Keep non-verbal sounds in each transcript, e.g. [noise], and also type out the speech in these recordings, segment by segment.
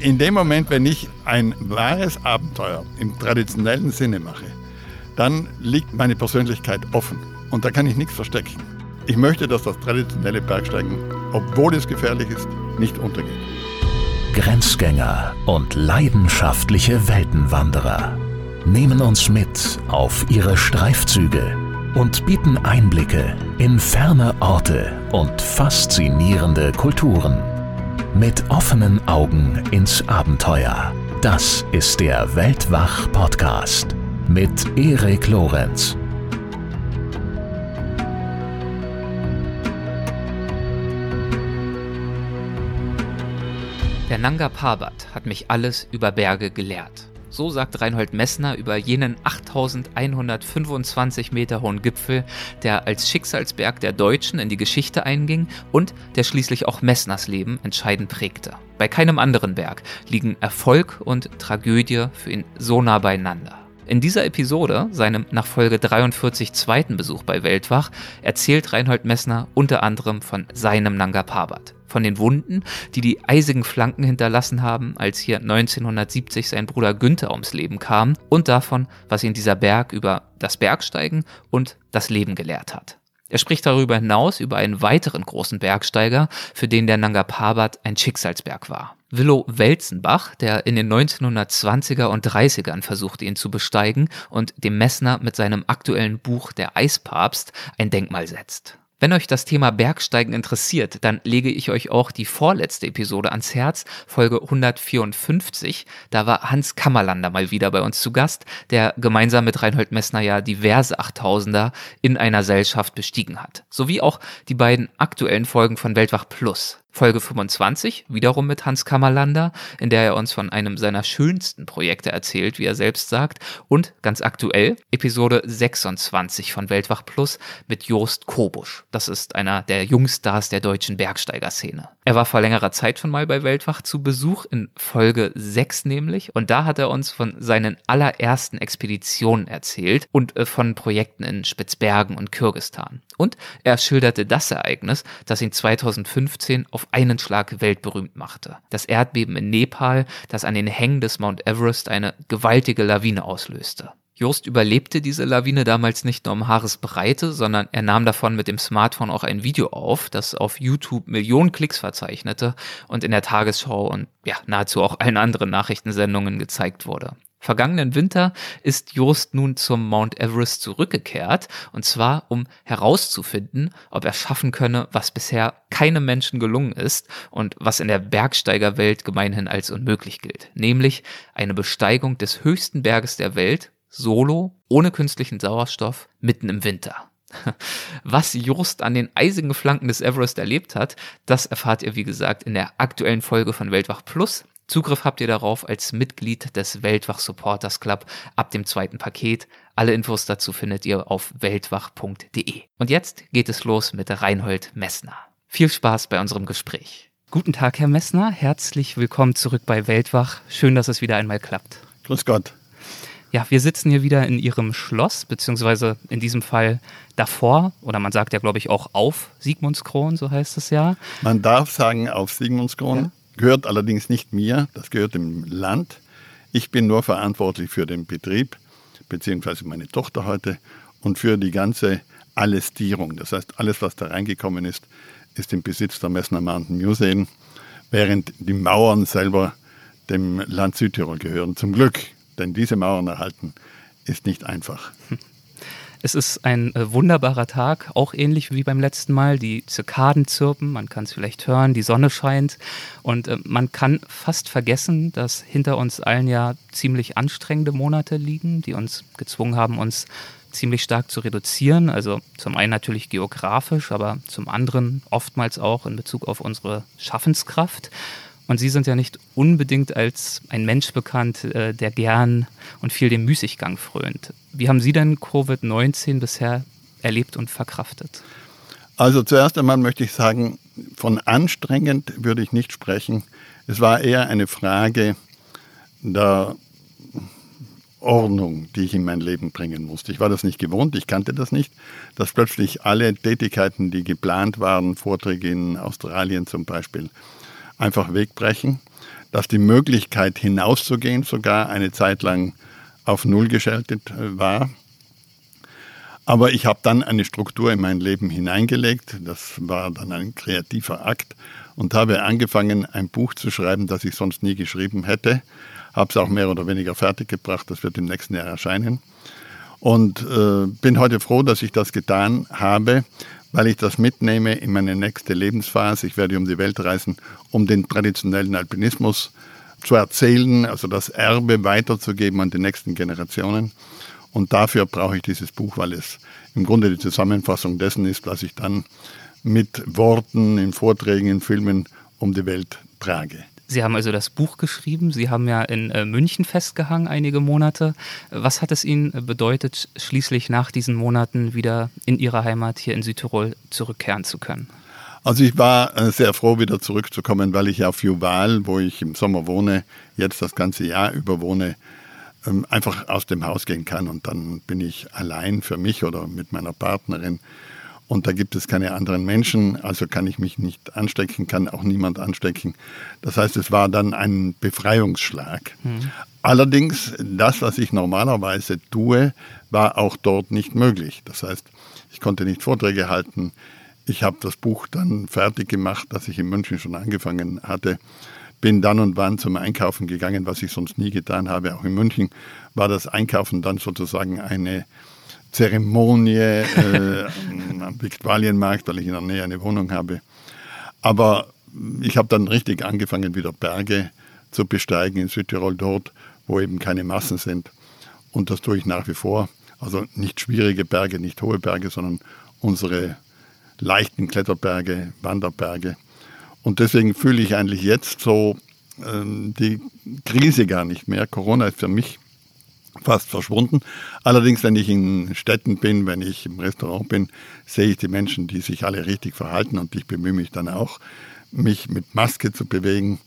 In dem Moment, wenn ich ein wahres Abenteuer im traditionellen Sinne mache, dann liegt meine Persönlichkeit offen und da kann ich nichts verstecken. Ich möchte, dass das traditionelle Bergsteigen, obwohl es gefährlich ist, nicht untergeht. Grenzgänger und leidenschaftliche Weltenwanderer nehmen uns mit auf ihre Streifzüge und bieten Einblicke in ferne Orte und faszinierende Kulturen. Mit offenen Augen ins Abenteuer. Das ist der Weltwach-Podcast mit Erik Lorenz. Der Nanga Parbat hat mich alles über Berge gelehrt. So sagt Reinhold Messner über jenen 8125 Meter hohen Gipfel, der als Schicksalsberg der Deutschen in die Geschichte einging und der schließlich auch Messners Leben entscheidend prägte. Bei keinem anderen Berg liegen Erfolg und Tragödie für ihn so nah beieinander. In dieser Episode, seinem nach Folge 43 zweiten Besuch bei Weltwach, erzählt Reinhold Messner unter anderem von seinem Nanga Parbat von den Wunden, die die eisigen Flanken hinterlassen haben, als hier 1970 sein Bruder Günther ums Leben kam und davon, was ihn dieser Berg über das Bergsteigen und das Leben gelehrt hat. Er spricht darüber hinaus über einen weiteren großen Bergsteiger, für den der Nanga Parbat ein Schicksalsberg war. Willow Welzenbach, der in den 1920er und 30ern versuchte, ihn zu besteigen und dem Messner mit seinem aktuellen Buch Der Eispapst ein Denkmal setzt. Wenn euch das Thema Bergsteigen interessiert, dann lege ich euch auch die vorletzte Episode ans Herz, Folge 154. Da war Hans Kammerlander mal wieder bei uns zu Gast, der gemeinsam mit Reinhold Messner ja diverse 8000er in einer Gesellschaft bestiegen hat. Sowie auch die beiden aktuellen Folgen von Weltwach Plus. Folge 25, wiederum mit Hans Kammerlander, in der er uns von einem seiner schönsten Projekte erzählt, wie er selbst sagt, und ganz aktuell Episode 26 von Weltwach Plus mit Jost Kobusch. Das ist einer der Jungstars der deutschen Bergsteigerszene. Er war vor längerer Zeit schon mal bei Weltwach zu Besuch, in Folge 6 nämlich, und da hat er uns von seinen allerersten Expeditionen erzählt und äh, von Projekten in Spitzbergen und Kirgistan. Und er schilderte das Ereignis, das ihn 2015 auf einen Schlag weltberühmt machte. Das Erdbeben in Nepal, das an den Hängen des Mount Everest eine gewaltige Lawine auslöste. Jost überlebte diese Lawine damals nicht nur um Haaresbreite, sondern er nahm davon mit dem Smartphone auch ein Video auf, das auf YouTube Millionen Klicks verzeichnete und in der Tagesschau und ja, nahezu auch allen anderen Nachrichtensendungen gezeigt wurde. Vergangenen Winter ist Jost nun zum Mount Everest zurückgekehrt, und zwar um herauszufinden, ob er schaffen könne, was bisher keinem Menschen gelungen ist und was in der Bergsteigerwelt gemeinhin als unmöglich gilt, nämlich eine Besteigung des höchsten Berges der Welt, solo, ohne künstlichen Sauerstoff, mitten im Winter. [laughs] Was Jost an den eisigen Flanken des Everest erlebt hat, das erfahrt ihr wie gesagt in der aktuellen Folge von Weltwach Plus. Zugriff habt ihr darauf als Mitglied des Weltwach Supporters Club ab dem zweiten Paket. Alle Infos dazu findet ihr auf weltwach.de. Und jetzt geht es los mit Reinhold Messner. Viel Spaß bei unserem Gespräch. Guten Tag, Herr Messner. Herzlich willkommen zurück bei Weltwach. Schön, dass es wieder einmal klappt. Grüß Gott. Ja, wir sitzen hier wieder in Ihrem Schloss, beziehungsweise in diesem Fall davor, oder man sagt ja, glaube ich, auch auf Sigmundskron, so heißt es ja. Man darf sagen auf Sigmundskron. Ja gehört allerdings nicht mir, das gehört dem Land. Ich bin nur verantwortlich für den Betrieb, beziehungsweise meine Tochter heute, und für die ganze Allestierung. Das heißt, alles, was da reingekommen ist, ist im Besitz der Messner Mountain Museum, während die Mauern selber dem Land Südtirol gehören. Zum Glück, denn diese Mauern erhalten ist nicht einfach. [laughs] Es ist ein äh, wunderbarer Tag, auch ähnlich wie beim letzten Mal. Die Zikaden zirpen, man kann es vielleicht hören, die Sonne scheint und äh, man kann fast vergessen, dass hinter uns allen ja ziemlich anstrengende Monate liegen, die uns gezwungen haben, uns ziemlich stark zu reduzieren. Also zum einen natürlich geografisch, aber zum anderen oftmals auch in Bezug auf unsere Schaffenskraft. Und Sie sind ja nicht unbedingt als ein Mensch bekannt, äh, der gern und viel dem Müßiggang frönt. Wie haben Sie denn Covid-19 bisher erlebt und verkraftet? Also zuerst einmal möchte ich sagen, von anstrengend würde ich nicht sprechen. Es war eher eine Frage der Ordnung, die ich in mein Leben bringen musste. Ich war das nicht gewohnt, ich kannte das nicht, dass plötzlich alle Tätigkeiten, die geplant waren, Vorträge in Australien zum Beispiel, einfach wegbrechen. dass die Möglichkeit hinauszugehen sogar eine Zeit lang auf Null geschaltet äh, war. Aber ich habe dann eine Struktur in mein Leben hineingelegt. Das war dann ein kreativer Akt und habe angefangen, ein Buch zu schreiben, das ich sonst nie geschrieben hätte. Habe es auch mehr oder weniger fertiggebracht. Das wird im nächsten Jahr erscheinen. Und äh, bin heute froh, dass ich das getan habe, weil ich das mitnehme in meine nächste Lebensphase. Ich werde um die Welt reisen, um den traditionellen Alpinismus zu erzählen, also das Erbe weiterzugeben an die nächsten Generationen. Und dafür brauche ich dieses Buch, weil es im Grunde die Zusammenfassung dessen ist, was ich dann mit Worten, in Vorträgen, in Filmen um die Welt trage. Sie haben also das Buch geschrieben. Sie haben ja in äh, München festgehangen einige Monate. Was hat es Ihnen bedeutet, schließlich nach diesen Monaten wieder in Ihre Heimat hier in Südtirol zurückkehren zu können? Also ich war äh, sehr froh, wieder zurückzukommen, weil ich auf Juval, wo ich im Sommer wohne, jetzt das ganze Jahr über wohne, ähm, einfach aus dem Haus gehen kann. Und dann bin ich allein für mich oder mit meiner Partnerin und da gibt es keine anderen Menschen, also kann ich mich nicht anstecken, kann auch niemand anstecken. Das heißt, es war dann ein Befreiungsschlag. Mhm. Allerdings, das, was ich normalerweise tue, war auch dort nicht möglich. Das heißt, ich konnte nicht Vorträge halten. Ich habe das Buch dann fertig gemacht, das ich in München schon angefangen hatte. Bin dann und wann zum Einkaufen gegangen, was ich sonst nie getan habe. Auch in München war das Einkaufen dann sozusagen eine Zeremonie äh, am Viktualienmarkt, weil ich in der Nähe eine Wohnung habe. Aber ich habe dann richtig angefangen, wieder Berge zu besteigen in Südtirol dort, wo eben keine Massen sind. Und das tue ich nach wie vor. Also nicht schwierige Berge, nicht hohe Berge, sondern unsere leichten Kletterberge, Wanderberge. Und deswegen fühle ich eigentlich jetzt so ähm, die Krise gar nicht mehr. Corona ist für mich fast verschwunden. Allerdings, wenn ich in Städten bin, wenn ich im Restaurant bin, sehe ich die Menschen, die sich alle richtig verhalten und ich bemühe mich dann auch, mich mit Maske zu bewegen.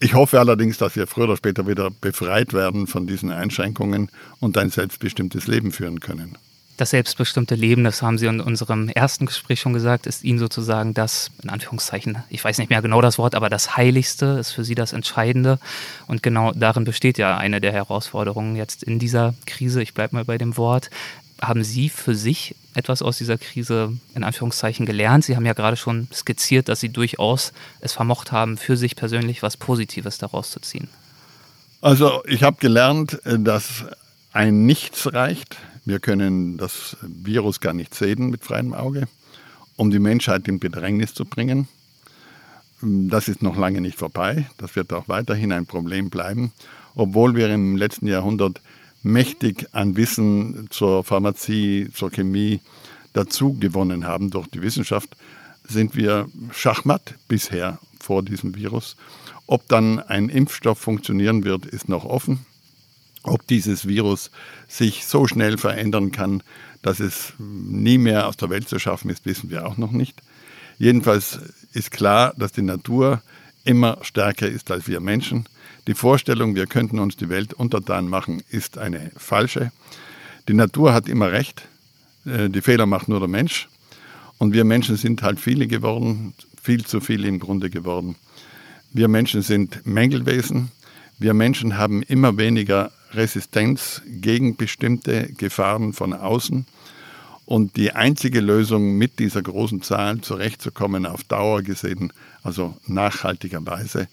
Ich hoffe allerdings, dass wir früher oder später wieder befreit werden von diesen Einschränkungen und ein selbstbestimmtes Leben führen können das selbstbestimmte Leben, das haben Sie in unserem ersten Gespräch schon gesagt, ist Ihnen sozusagen das, in Anführungszeichen, ich weiß nicht mehr genau das Wort, aber das Heiligste ist für Sie das Entscheidende. Und genau darin besteht ja eine der Herausforderungen jetzt in dieser Krise. Ich bleibe mal bei dem Wort. Haben Sie für sich etwas aus dieser Krise in Anführungszeichen gelernt? Sie haben ja gerade schon skizziert, dass Sie durchaus es vermocht haben, für sich persönlich was Positives daraus zu ziehen. Also ich habe gelernt, dass ein Nichts reicht. Wir können das Virus gar nicht sehen mit freiem Auge, um die Menschheit in Bedrängnis zu bringen. Das ist noch lange nicht vorbei. Das wird auch weiterhin ein Problem bleiben, obwohl wir im letzten Jahrhundert mächtig an Wissen zur Pharmazie, zur Chemie dazu gewonnen haben durch die Wissenschaft, sind wir schachmatt bisher vor diesem Virus. Ob dann ein Impfstoff funktionieren wird, ist noch offen. Ob dieses Virus sich so schnell verändern kann, dass es nie mehr aus der Welt zu schaffen ist, wissen wir auch noch nicht. Jedenfalls ist klar, dass die Natur immer stärker ist als wir Menschen. Die Vorstellung, wir könnten uns die Welt untertan machen, ist eine falsche. Die Natur hat immer recht. Äh, die Fehler macht nur der Mensch. Und wir Menschen sind halt viele geworden, viel zu viele im Grunde geworden. Wir Menschen sind Mängelwesen. Wir Menschen haben immer weniger Resistenz gegen bestimmte Gefahren von außen. Und die einzige Lösung, mit dieser großen Zahl zurechtzukommen, auf Dauer gesehen, also nachhaltigerweise,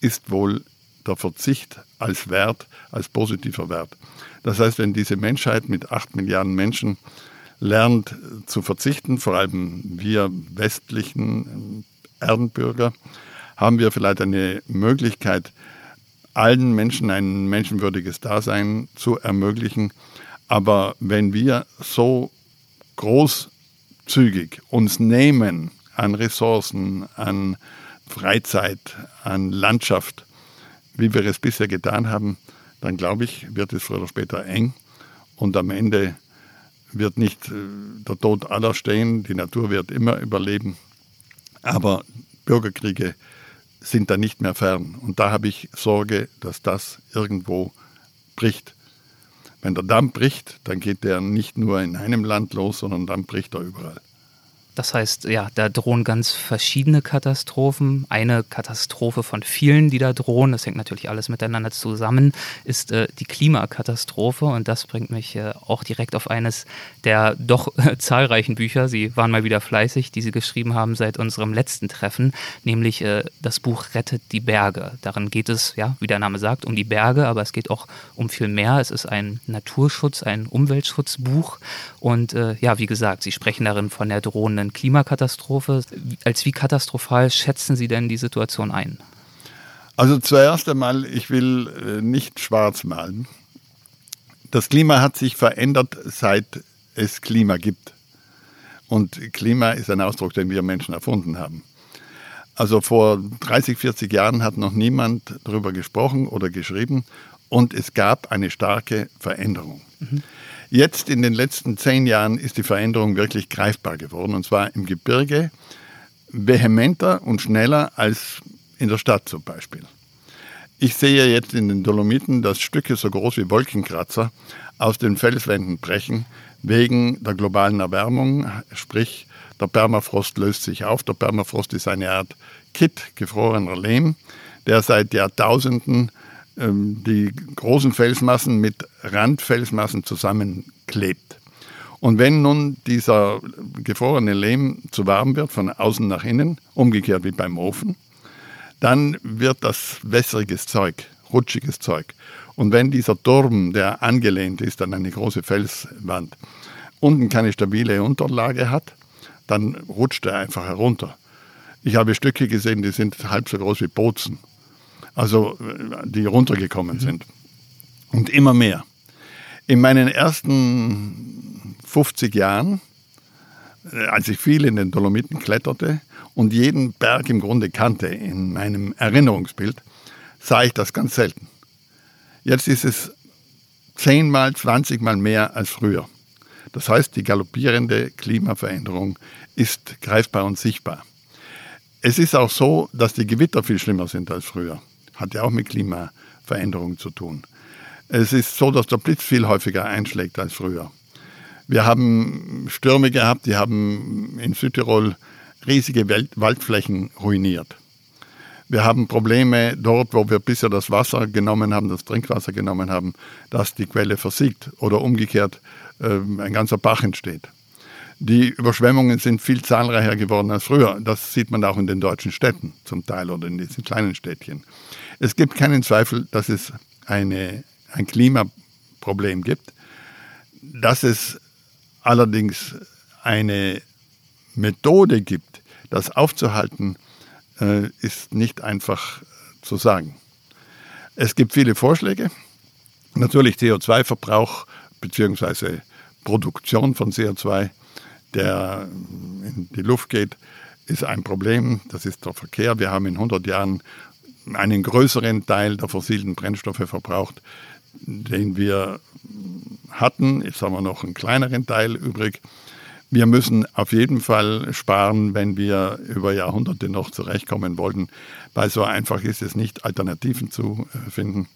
ist wohl der Verzicht als Wert, als positiver Wert. Das heißt, wenn diese Menschheit mit acht Milliarden Menschen lernt zu verzichten, vor allem wir westlichen Erdenbürger, haben wir vielleicht eine Möglichkeit, allen Menschen ein menschenwürdiges Dasein zu ermöglichen. Aber wenn wir so großzügig uns nehmen an Ressourcen, an Freizeit, an Landschaft, wie wir es bisher getan haben, dann glaube ich, wird es früher oder später eng. Und am Ende wird nicht äh, der Tod aller stehen, die Natur wird immer überleben, aber Bürgerkriege sind da nicht mehr fern. Und da habe ich Sorge, dass das irgendwo bricht. Wenn der Damm bricht, dann geht der nicht nur in einem Land los, sondern dann bricht er überall. Das heißt, ja, da drohen ganz verschiedene Katastrophen. Eine Katastrophe von vielen, die da drohen, das hängt natürlich alles miteinander zusammen, ist äh, die Klimakatastrophe. Und das bringt mich äh, auch direkt auf eines der doch äh, zahlreichen Bücher, Sie waren mal wieder fleißig, die Sie geschrieben haben seit unserem letzten Treffen, nämlich äh, das Buch Rettet die Berge. Darin geht es, ja, wie der Name sagt, um die Berge, aber es geht auch um viel mehr. Es ist ein Naturschutz, ein Umweltschutzbuch. Und äh, ja, wie gesagt, Sie sprechen darin von der drohenden drohenden Klimakatastrophe. Als wie katastrophal schätzen Sie denn die Situation ein? Also zuerst einmal, ich will äh, nicht schwarz malen. Das Klima hat sich verändert, seit es Klima gibt. Und Klima ist ein Ausdruck, den wir Menschen erfunden haben. Also vor 30, 40 Jahren hat noch niemand darüber gesprochen oder geschrieben und es gab eine starke Veränderung. Mhm. Jetzt in den letzten zehn Jahren ist die Veränderung wirklich greifbar geworden und zwar im Gebirge vehementer und schneller als in der Stadt zum Beispiel. Ich sehe jetzt in den Dolomiten, dass Stücke so groß wie Wolkenkratzer aus den Felswänden brechen wegen der globalen Erwärmung, sprich der Permafrost löst sich auf. Der Permafrost ist eine Art Kit, gefrorener Lehm, der seit Jahrtausenden die großen Felsmassen mit Randfelsmassen zusammenklebt. Und wenn nun dieser gefrorene Lehm zu warm wird, von außen nach innen, umgekehrt wie beim Ofen, dann wird das wässriges Zeug, rutschiges Zeug. Und wenn dieser Turm, der angelehnt ist an eine große Felswand, unten keine stabile Unterlage hat, dann rutscht er einfach herunter. Ich habe Stücke gesehen, die sind halb so groß wie Bozen also die runtergekommen sind. Und immer mehr. In meinen ersten 50 Jahren, äh, als ich viel in den Dolomiten kletterte und jeden Berg im Grunde kannte in meinem Erinnerungsbild, sah ich das ganz selten. Jetzt ist es zehnmal, zwanzigmal mehr als früher. Das heißt, die galoppierende Klimaveränderung ist greifbar und sichtbar. Es ist auch so, dass die Gewitter viel schlimmer sind als früher hat ja auch mit Klimaveränderung zu tun. Es ist so, dass der Blitz viel häufiger einschlägt als früher. Wir haben Stürme gehabt, die haben in Südtirol riesige Waldflächen ruiniert. Wir haben Probleme dort, wo wir bisher das Wasser genommen haben, das Trinkwasser genommen haben, dass die Quelle versiegt oder umgekehrt äh, ein ganzer Bach entsteht. Die Überschwemmungen sind viel zahlreicher geworden als früher. Das sieht man auch in den deutschen Städten zum Teil oder in diesen kleinen Städtchen. Es gibt keinen Zweifel, dass es eine, ein Klimaproblem gibt. Dass es allerdings eine Methode gibt, das aufzuhalten, äh, ist nicht einfach zu sagen. Es gibt viele Vorschläge. Natürlich CO2-Verbrauch bzw. Produktion von CO2 der in die Luft geht, ist ein Problem. Das ist der Verkehr. Wir haben in 100 Jahren einen größeren Teil der fossilen Brennstoffe verbraucht, den wir hatten. Jetzt haben wir noch einen kleineren Teil übrig. Wir müssen auf jeden Fall sparen, wenn wir über Jahrhunderte noch zurechtkommen wollten, weil so einfach ist es nicht, Alternativen zu äh, finden.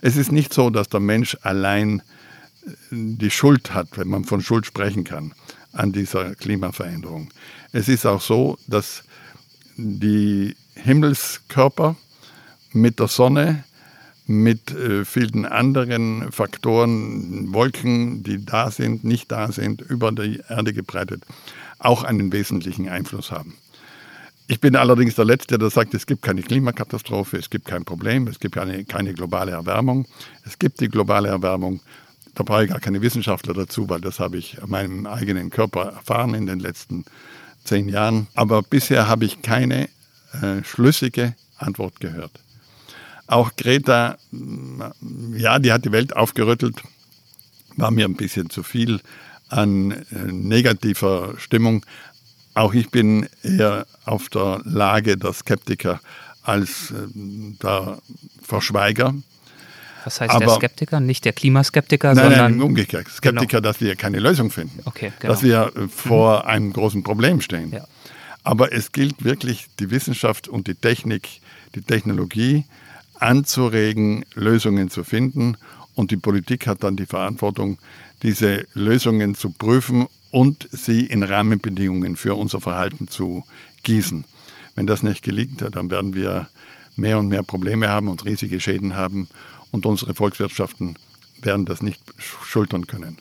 Es ist nicht so, dass der Mensch allein äh, die Schuld hat, wenn man von Schuld sprechen kann an dieser Klimaveränderung. Es ist auch so, dass die Himmelskörper mit der Sonne, mit äh, vielen anderen Faktoren, Wolken, die da sind, nicht da sind, über die Erde gebreitet, auch einen wesentlichen Einfluss haben. Ich bin allerdings der Letzte, der sagt, es gibt keine Klimakatastrophe, es gibt kein Problem, es gibt keine, keine globale Erwärmung. Es gibt die globale Erwärmung da brauche ich gar keine Wissenschaftler dazu, weil das habe ich an meinem eigenen Körper erfahren in den letzten zehn Jahren. Aber bisher habe ich keine äh, schlüssige Antwort gehört. Auch Greta, ja, die hat die Welt aufgerüttelt, war mir ein bisschen zu viel an äh, negativer Stimmung. Auch ich bin eher auf der Lage der Skeptiker als äh, der Verschweiger. Was heißt Aber, der Skeptiker? Nicht der Klimaskeptiker, nein, sondern. Nein, umgekehrt. Skeptiker, genau. dass wir keine Lösung finden. Okay, genau. Dass wir äh, vor mhm. einem großen Problem stehen. Ja. Aber es gilt wirklich, die Wissenschaft und die Technik, die Technologie anzuregen, Lösungen zu finden. Und die Politik hat dann die Verantwortung, diese Lösungen zu prüfen und sie in Rahmenbedingungen für unser Verhalten zu gießen. Wenn das nicht gelingt, dann werden wir mehr und mehr Probleme haben und riesige Schäden haben und unsere Volkswirtschaften werden das nicht schultern können.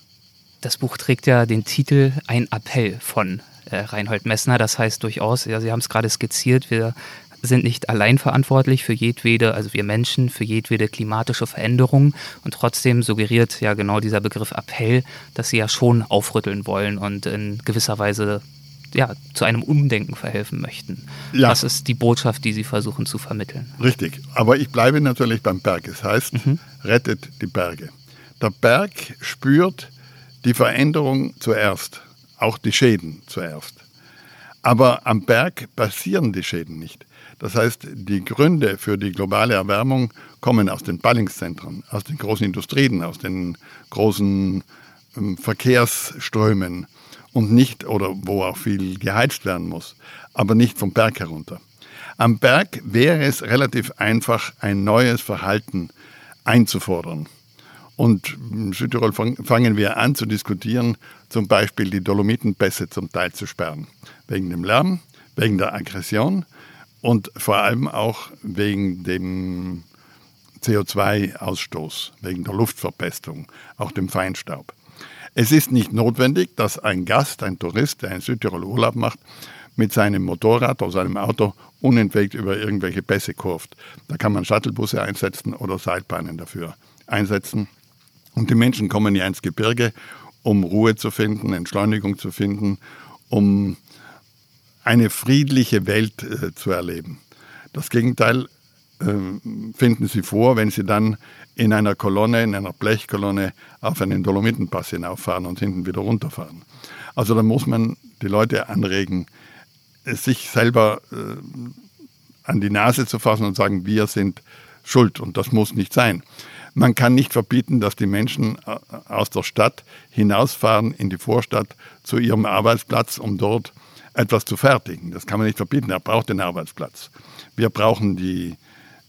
Das Buch trägt ja den Titel Ein Appell von äh, Reinhold Messner. Das heißt durchaus, ja, Sie haben es gerade skizziert, wir sind nicht allein verantwortlich für jedwede, also wir Menschen, für jedwede klimatische Veränderung. Und trotzdem suggeriert ja genau dieser Begriff Appell, dass sie ja schon aufrütteln wollen und in gewisser Weise ja, zu einem Umdenken verhelfen möchten. Ja. Das ist die Botschaft, die Sie versuchen zu vermitteln. Richtig. Aber ich bleibe natürlich beim Berg. Es heißt, mhm. rettet die Berge. Der Berg spürt die Veränderung zuerst, auch die Schäden zuerst. Aber am Berg passieren die Schäden nicht. Das heißt, die Gründe für die globale Erwärmung kommen aus den Ballungszentren, aus den großen Industrien, aus den großen ähm, Verkehrsströmen und nicht, oder wo auch viel geheizt werden muss, aber nicht vom Berg herunter. Am Berg wäre es relativ einfach, ein neues Verhalten einzufordern. Und in Südtirol fangen wir an zu diskutieren, zum Beispiel die Dolomitenpässe zum Teil zu sperren. Wegen dem Lärm, wegen der Aggression und vor allem auch wegen dem CO2-Ausstoß, wegen der Luftverpestung, auch dem Feinstaub. Es ist nicht notwendig, dass ein Gast, ein Tourist, der in Südtirol Urlaub macht, mit seinem Motorrad oder seinem Auto unentwegt über irgendwelche Pässe kurft. Da kann man Shuttlebusse einsetzen oder Seilbahnen dafür einsetzen. Und die Menschen kommen ja ins Gebirge, um Ruhe zu finden, Entschleunigung zu finden, um eine friedliche Welt äh, zu erleben. Das Gegenteil äh, finden sie vor, wenn sie dann in einer Kolonne, in einer Blechkolonne auf einen Dolomitenpass hinauffahren und hinten wieder runterfahren. Also da muss man die Leute anregen, sich selber äh, an die Nase zu fassen und sagen, wir sind schuld und das muss nicht sein. Man kann nicht verbieten, dass die Menschen äh, aus der Stadt hinausfahren in die Vorstadt zu ihrem Arbeitsplatz, um dort etwas zu fertigen. Das kann man nicht verbieten. Er braucht den Arbeitsplatz. Wir brauchen die,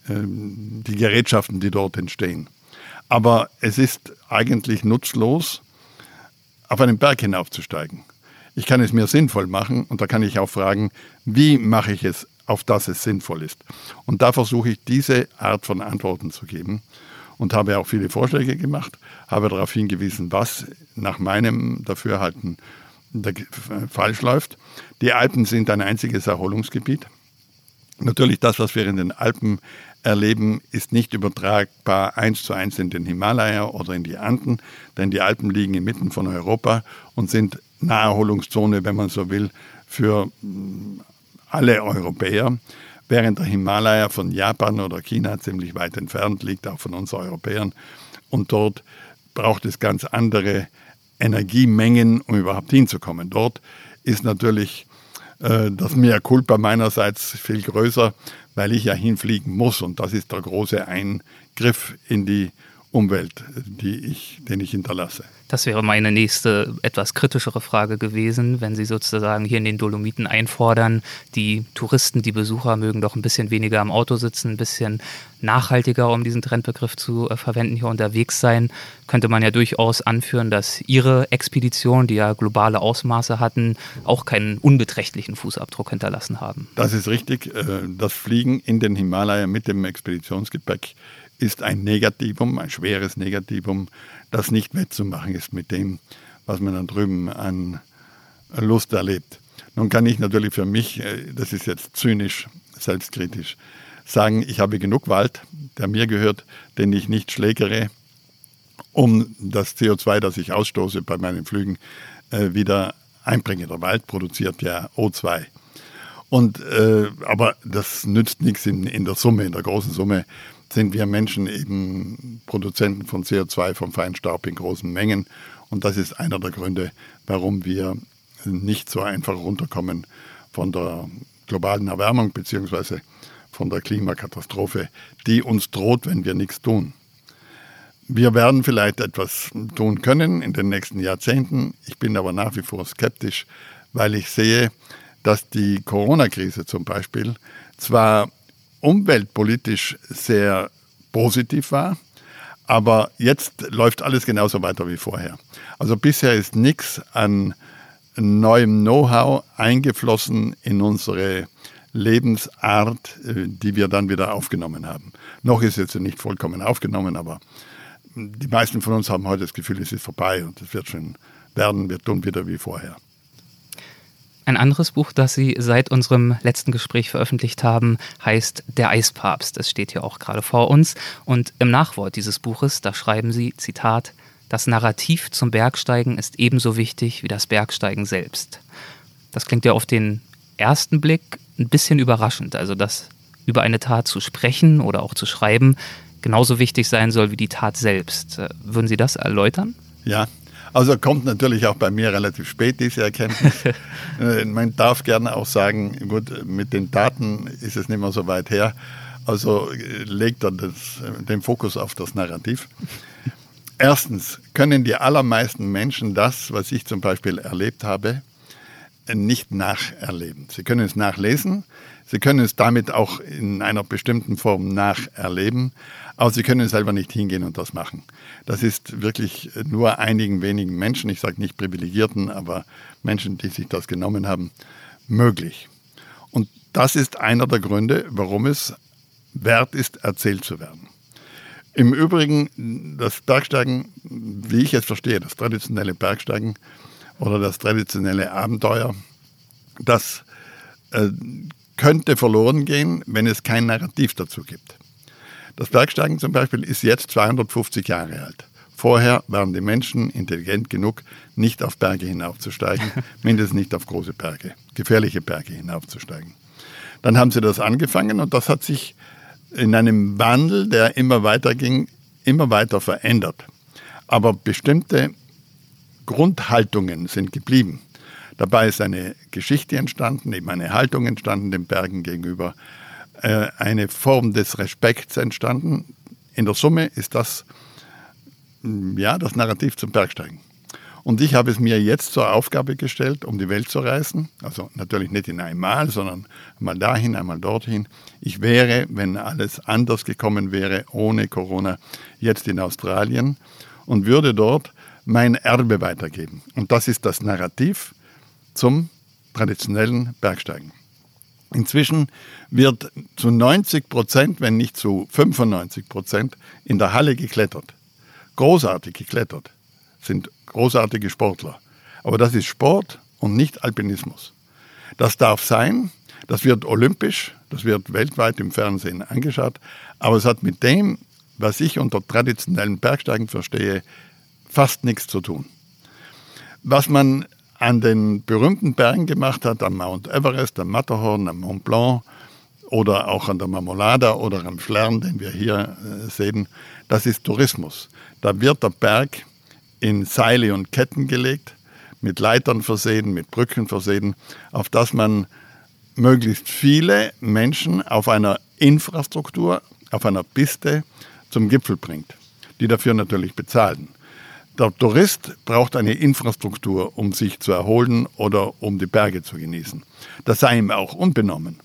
ähm, die Gerätschaften, die dort entstehen. Aber es ist eigentlich nutzlos, auf einen Berg hinaufzusteigen. Ich kann es mir sinnvoll machen und da kann ich auch fragen, wie mache ich es, auf das es sinnvoll ist. Und da versuche ich diese Art von Antworten zu geben und habe auch viele Vorschläge gemacht, habe darauf hingewiesen, was nach meinem Dafürhalten falsch läuft. Die Alpen sind ein einziges Erholungsgebiet. Natürlich, das, was wir in den Alpen erleben, ist nicht übertragbar eins zu eins in den Himalaya oder in die Anden, denn die Alpen liegen inmitten von Europa und sind Naherholungszone, wenn man so will, für mm, alle Europäer während der Himalaya von Japan oder China ziemlich weit entfernt liegt, auch von uns Europäern. Und dort braucht es ganz andere Energiemengen, um überhaupt hinzukommen. Dort ist natürlich äh, das Mehr Culpa meinerseits viel größer, weil ich ja hinfliegen muss. Und das ist der große Eingriff in die Umwelt, die ich, den ich hinterlasse. Das wäre meine nächste, etwas kritischere Frage gewesen, wenn Sie sozusagen hier in den Dolomiten einfordern, die Touristen, die Besucher mögen doch ein bisschen weniger am Auto sitzen, ein bisschen nachhaltiger, um diesen Trendbegriff zu äh, verwenden, hier unterwegs sein. Könnte man ja durchaus anführen, dass Ihre Expedition, die ja globale Ausmaße hatten, auch keinen unbeträchtlichen Fußabdruck hinterlassen haben. Das ist richtig. Äh, das Fliegen in den Himalaya mit dem Expeditionsgepäck ist ein Negativum, ein schweres Negativum, das nicht wettzumachen ist mit dem, was man da drüben an Lust erlebt. Nun kann ich natürlich für mich, äh, das ist jetzt zynisch, selbstkritisch, sagen, ich habe genug Wald, der mir gehört, den ich nicht schlägere, um das CO2, das ich ausstoße bei meinen Flügen, äh, wieder einbringe. Der Wald produziert ja O2. Und, äh, aber das nützt nichts in, in der Summe, in der großen Summe sind wir Menschen eben Produzenten von CO2, vom Feinstaub in großen Mengen. Und das ist einer der Gründe, warum wir nicht so einfach runterkommen von der globalen Erwärmung bzw. von der Klimakatastrophe, die uns droht, wenn wir nichts tun. Wir werden vielleicht etwas tun können in den nächsten Jahrzehnten. Ich bin aber nach wie vor skeptisch, weil ich sehe, dass die Corona-Krise zum Beispiel zwar umweltpolitisch sehr positiv war. Aber jetzt läuft alles genauso weiter wie vorher. Also bisher ist nichts an neuem Know-how eingeflossen in unsere Lebensart, äh, die wir dann wieder aufgenommen haben. Noch ist jetzt nicht vollkommen aufgenommen, aber die meisten von uns haben heute das Gefühl, es ist vorbei und es wird schon werden, wir tun wieder wie vorher. Ein anderes Buch, das Sie seit unserem letzten Gespräch veröffentlicht haben, heißt Der Eispapst. Es steht hier auch gerade vor uns. Und im Nachwort dieses Buches, da schreiben Sie, Zitat, das Narrativ zum Bergsteigen ist ebenso wichtig wie das Bergsteigen selbst. Das klingt ja auf den ersten Blick ein bisschen überraschend. Also, dass über eine Tat zu sprechen oder auch zu schreiben genauso wichtig sein soll wie die Tat selbst. Äh, würden Sie das erläutern? Ja, also kommt natürlich auch bei mir relativ spät diese Erkenntnis. [laughs] Äh, man darf gerne auch sagen, gut, mit den Daten ist es nicht mehr so weit her. Also äh, legt er das, den Fokus auf das Narrativ. Erstens können die allermeisten Menschen das, was ich zum Beispiel erlebt habe, nicht nacherleben. Sie können es nachlesen, Sie können es damit auch in einer bestimmten Form nacherleben, aber Sie können selber nicht hingehen und das machen. Das ist wirklich nur einigen wenigen Menschen, ich sage nicht Privilegierten, aber Menschen, die sich das genommen haben, möglich. Und das ist einer der Gründe, warum es wert ist, erzählt zu werden. Im Übrigen, das Bergsteigen, wie ich es verstehe, das traditionelle Bergsteigen oder das traditionelle Abenteuer, das äh, könnte verloren gehen, wenn es kein Narrativ dazu gibt. Das Bergsteigen zum Beispiel ist jetzt 250 Jahre alt. Vorher waren die Menschen intelligent genug, nicht auf Berge hinaufzusteigen, [laughs] mindestens nicht auf große Berge, gefährliche Berge hinaufzusteigen. Dann haben sie das angefangen und das hat sich in einem Wandel, der immer weiter ging, immer weiter verändert. Aber bestimmte Grundhaltungen sind geblieben. Dabei ist eine Geschichte entstanden, eben eine Haltung entstanden den Bergen gegenüber, äh, eine Form des Respekts entstanden. In der Summe ist das mm, ja, das Narrativ zum Bergsteigen. Und ich habe es mir jetzt zur Aufgabe gestellt, um die Welt zu reisen. Also natürlich nicht in einmal, sondern einmal dahin, einmal dorthin. Ich wäre, wenn alles anders gekommen wäre, ohne Corona, jetzt in Australien und würde dort mein Erbe weitergeben. Und das ist das Narrativ zum traditionellen Bergsteigen. Inzwischen wird zu 90 Prozent, wenn nicht zu 95 Prozent, in der Halle geklettert. Großartig geklettert. Sind großartige Sportler. Aber das ist Sport und nicht Alpinismus. Das darf sein. Das wird olympisch. Das wird weltweit im Fernsehen angeschaut. Aber es hat mit dem, was ich unter traditionellen Bergsteigen verstehe, fast nichts zu tun. Was man an den berühmten Bergen gemacht hat, am Mount Everest, am Matterhorn, am Mont Blanc oder auch an der Marmolada oder am Schlern, den wir hier äh, sehen, das ist Tourismus. Da wird der Berg in Seile und Ketten gelegt, mit Leitern versehen, mit Brücken versehen, auf dass man möglichst viele Menschen auf einer Infrastruktur, auf einer Piste zum Gipfel bringt, die dafür natürlich bezahlen. Der Tourist braucht eine Infrastruktur, um sich zu erholen oder um die Berge zu genießen. Das sei ihm auch unbenommen.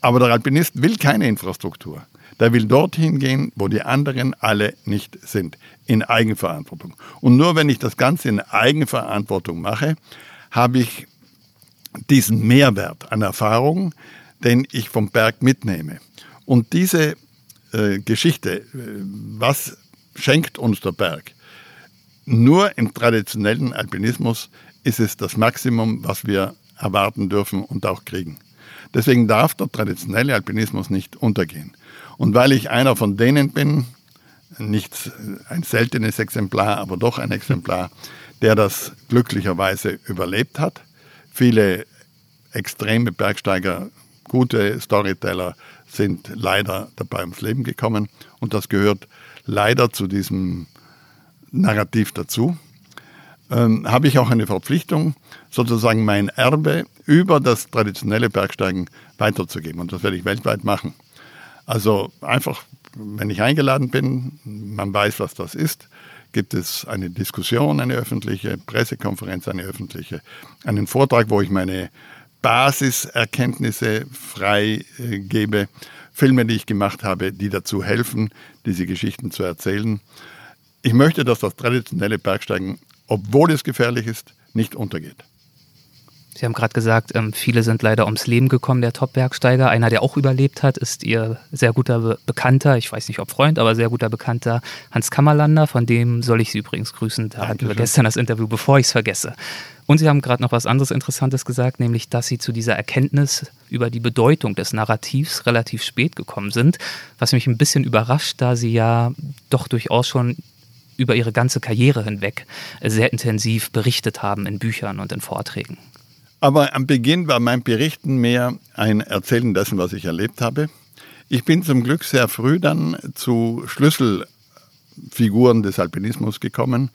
Aber der Alpinist will keine Infrastruktur. Der will dorthin gehen, wo die anderen alle nicht sind, in Eigenverantwortung. Und nur wenn ich das Ganze in Eigenverantwortung mache, habe ich diesen Mehrwert an Erfahrung, den ich vom Berg mitnehme. Und diese äh, Geschichte, äh, was schenkt uns der Berg? Nur im traditionellen Alpinismus ist es das Maximum, was wir erwarten dürfen und auch kriegen. Deswegen darf der traditionelle Alpinismus nicht untergehen. Und weil ich einer von denen bin, nicht ein seltenes Exemplar, aber doch ein Exemplar, der das glücklicherweise überlebt hat. Viele extreme Bergsteiger, gute Storyteller sind leider dabei ums Leben gekommen und das gehört leider zu diesem Narrativ dazu, ähm, habe ich auch eine Verpflichtung, sozusagen mein Erbe über das traditionelle Bergsteigen weiterzugeben. Und das werde ich weltweit machen. Also einfach, wenn ich eingeladen bin, man weiß, was das ist, gibt es eine Diskussion, eine öffentliche, Pressekonferenz, eine öffentliche, einen Vortrag, wo ich meine Basiserkenntnisse freigebe, äh, Filme, die ich gemacht habe, die dazu helfen, diese Geschichten zu erzählen. Ich möchte, dass das traditionelle Bergsteigen, obwohl es gefährlich ist, nicht untergeht. Sie haben gerade gesagt, ähm, viele sind leider ums Leben gekommen, der Top-Bergsteiger. Einer, der auch überlebt hat, ist Ihr sehr guter Be Bekannter, ich weiß nicht ob Freund, aber sehr guter Bekannter Hans Kammerlander. Von dem soll ich Sie übrigens grüßen. Da hatten wir gestern das Interview, bevor ich es vergesse. Und Sie haben gerade noch was anderes Interessantes gesagt, nämlich, dass Sie zu dieser Erkenntnis über die Bedeutung des Narrativs relativ spät gekommen sind, was mich ein bisschen überrascht, da Sie ja doch durchaus schon über Ihre ganze Karriere hinweg sehr intensiv berichtet haben in Büchern und in Vorträgen. Aber am Beginn war mein Berichten mehr ein Erzählen dessen, was ich erlebt habe. Ich bin zum Glück sehr früh dann zu Schlüsselfiguren des Alpinismus gekommen,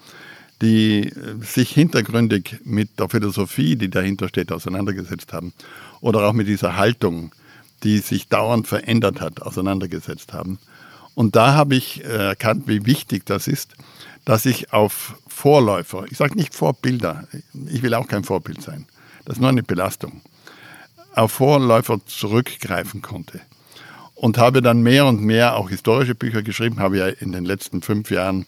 die äh, sich hintergründig mit der Philosophie, die dahinter steht, auseinandergesetzt haben oder auch mit dieser Haltung, die sich dauernd verändert hat, auseinandergesetzt haben. Und da habe ich äh, erkannt, wie wichtig das ist, dass ich auf Vorläufer, ich sage nicht Vorbilder, ich will auch kein Vorbild sein, das ist nur eine Belastung, auf Vorläufer zurückgreifen konnte. Und habe dann mehr und mehr auch historische Bücher geschrieben, habe ja in den letzten fünf Jahren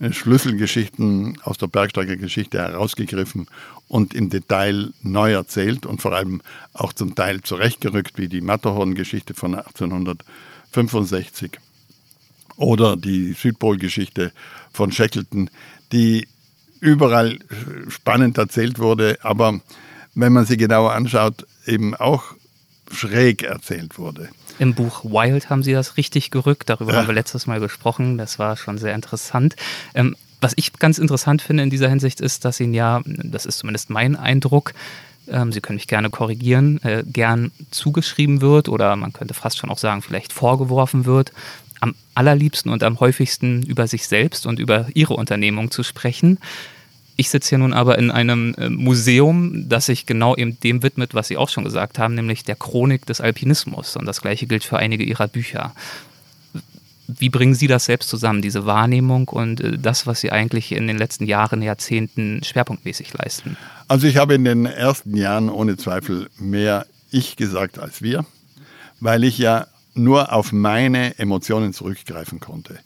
äh, Schlüsselgeschichten aus der Bergsteigergeschichte herausgegriffen und im Detail neu erzählt und vor allem auch zum Teil zurechtgerückt, wie die Matterhorn-Geschichte von 1865 oder die Südpol-Geschichte von Shackleton, die überall spannend erzählt wurde, aber wenn man sie genauer anschaut, eben auch schräg erzählt wurde. Im Buch Wild haben Sie das richtig gerückt. Darüber ja. haben wir letztes Mal gesprochen. Das war schon sehr interessant. Ähm, was ich ganz interessant finde in dieser Hinsicht ist, dass Ihnen ja, das ist zumindest mein Eindruck, ähm, Sie können mich gerne korrigieren, äh, gern zugeschrieben wird oder man könnte fast schon auch sagen, vielleicht vorgeworfen wird, am allerliebsten und am häufigsten über sich selbst und über Ihre Unternehmung zu sprechen. Ich sitze hier nun aber in einem äh, Museum, das sich genau eben dem widmet, was Sie auch schon gesagt haben, nämlich der Chronik des Alpinismus. Und das gleiche gilt für einige Ihrer Bücher. Wie bringen Sie das selbst zusammen, diese Wahrnehmung und äh, das, was Sie eigentlich in den letzten Jahren, Jahrzehnten schwerpunktmäßig leisten? Also ich habe in den ersten Jahren ohne Zweifel mehr ich gesagt als wir, weil ich ja nur auf meine Emotionen zurückgreifen konnte.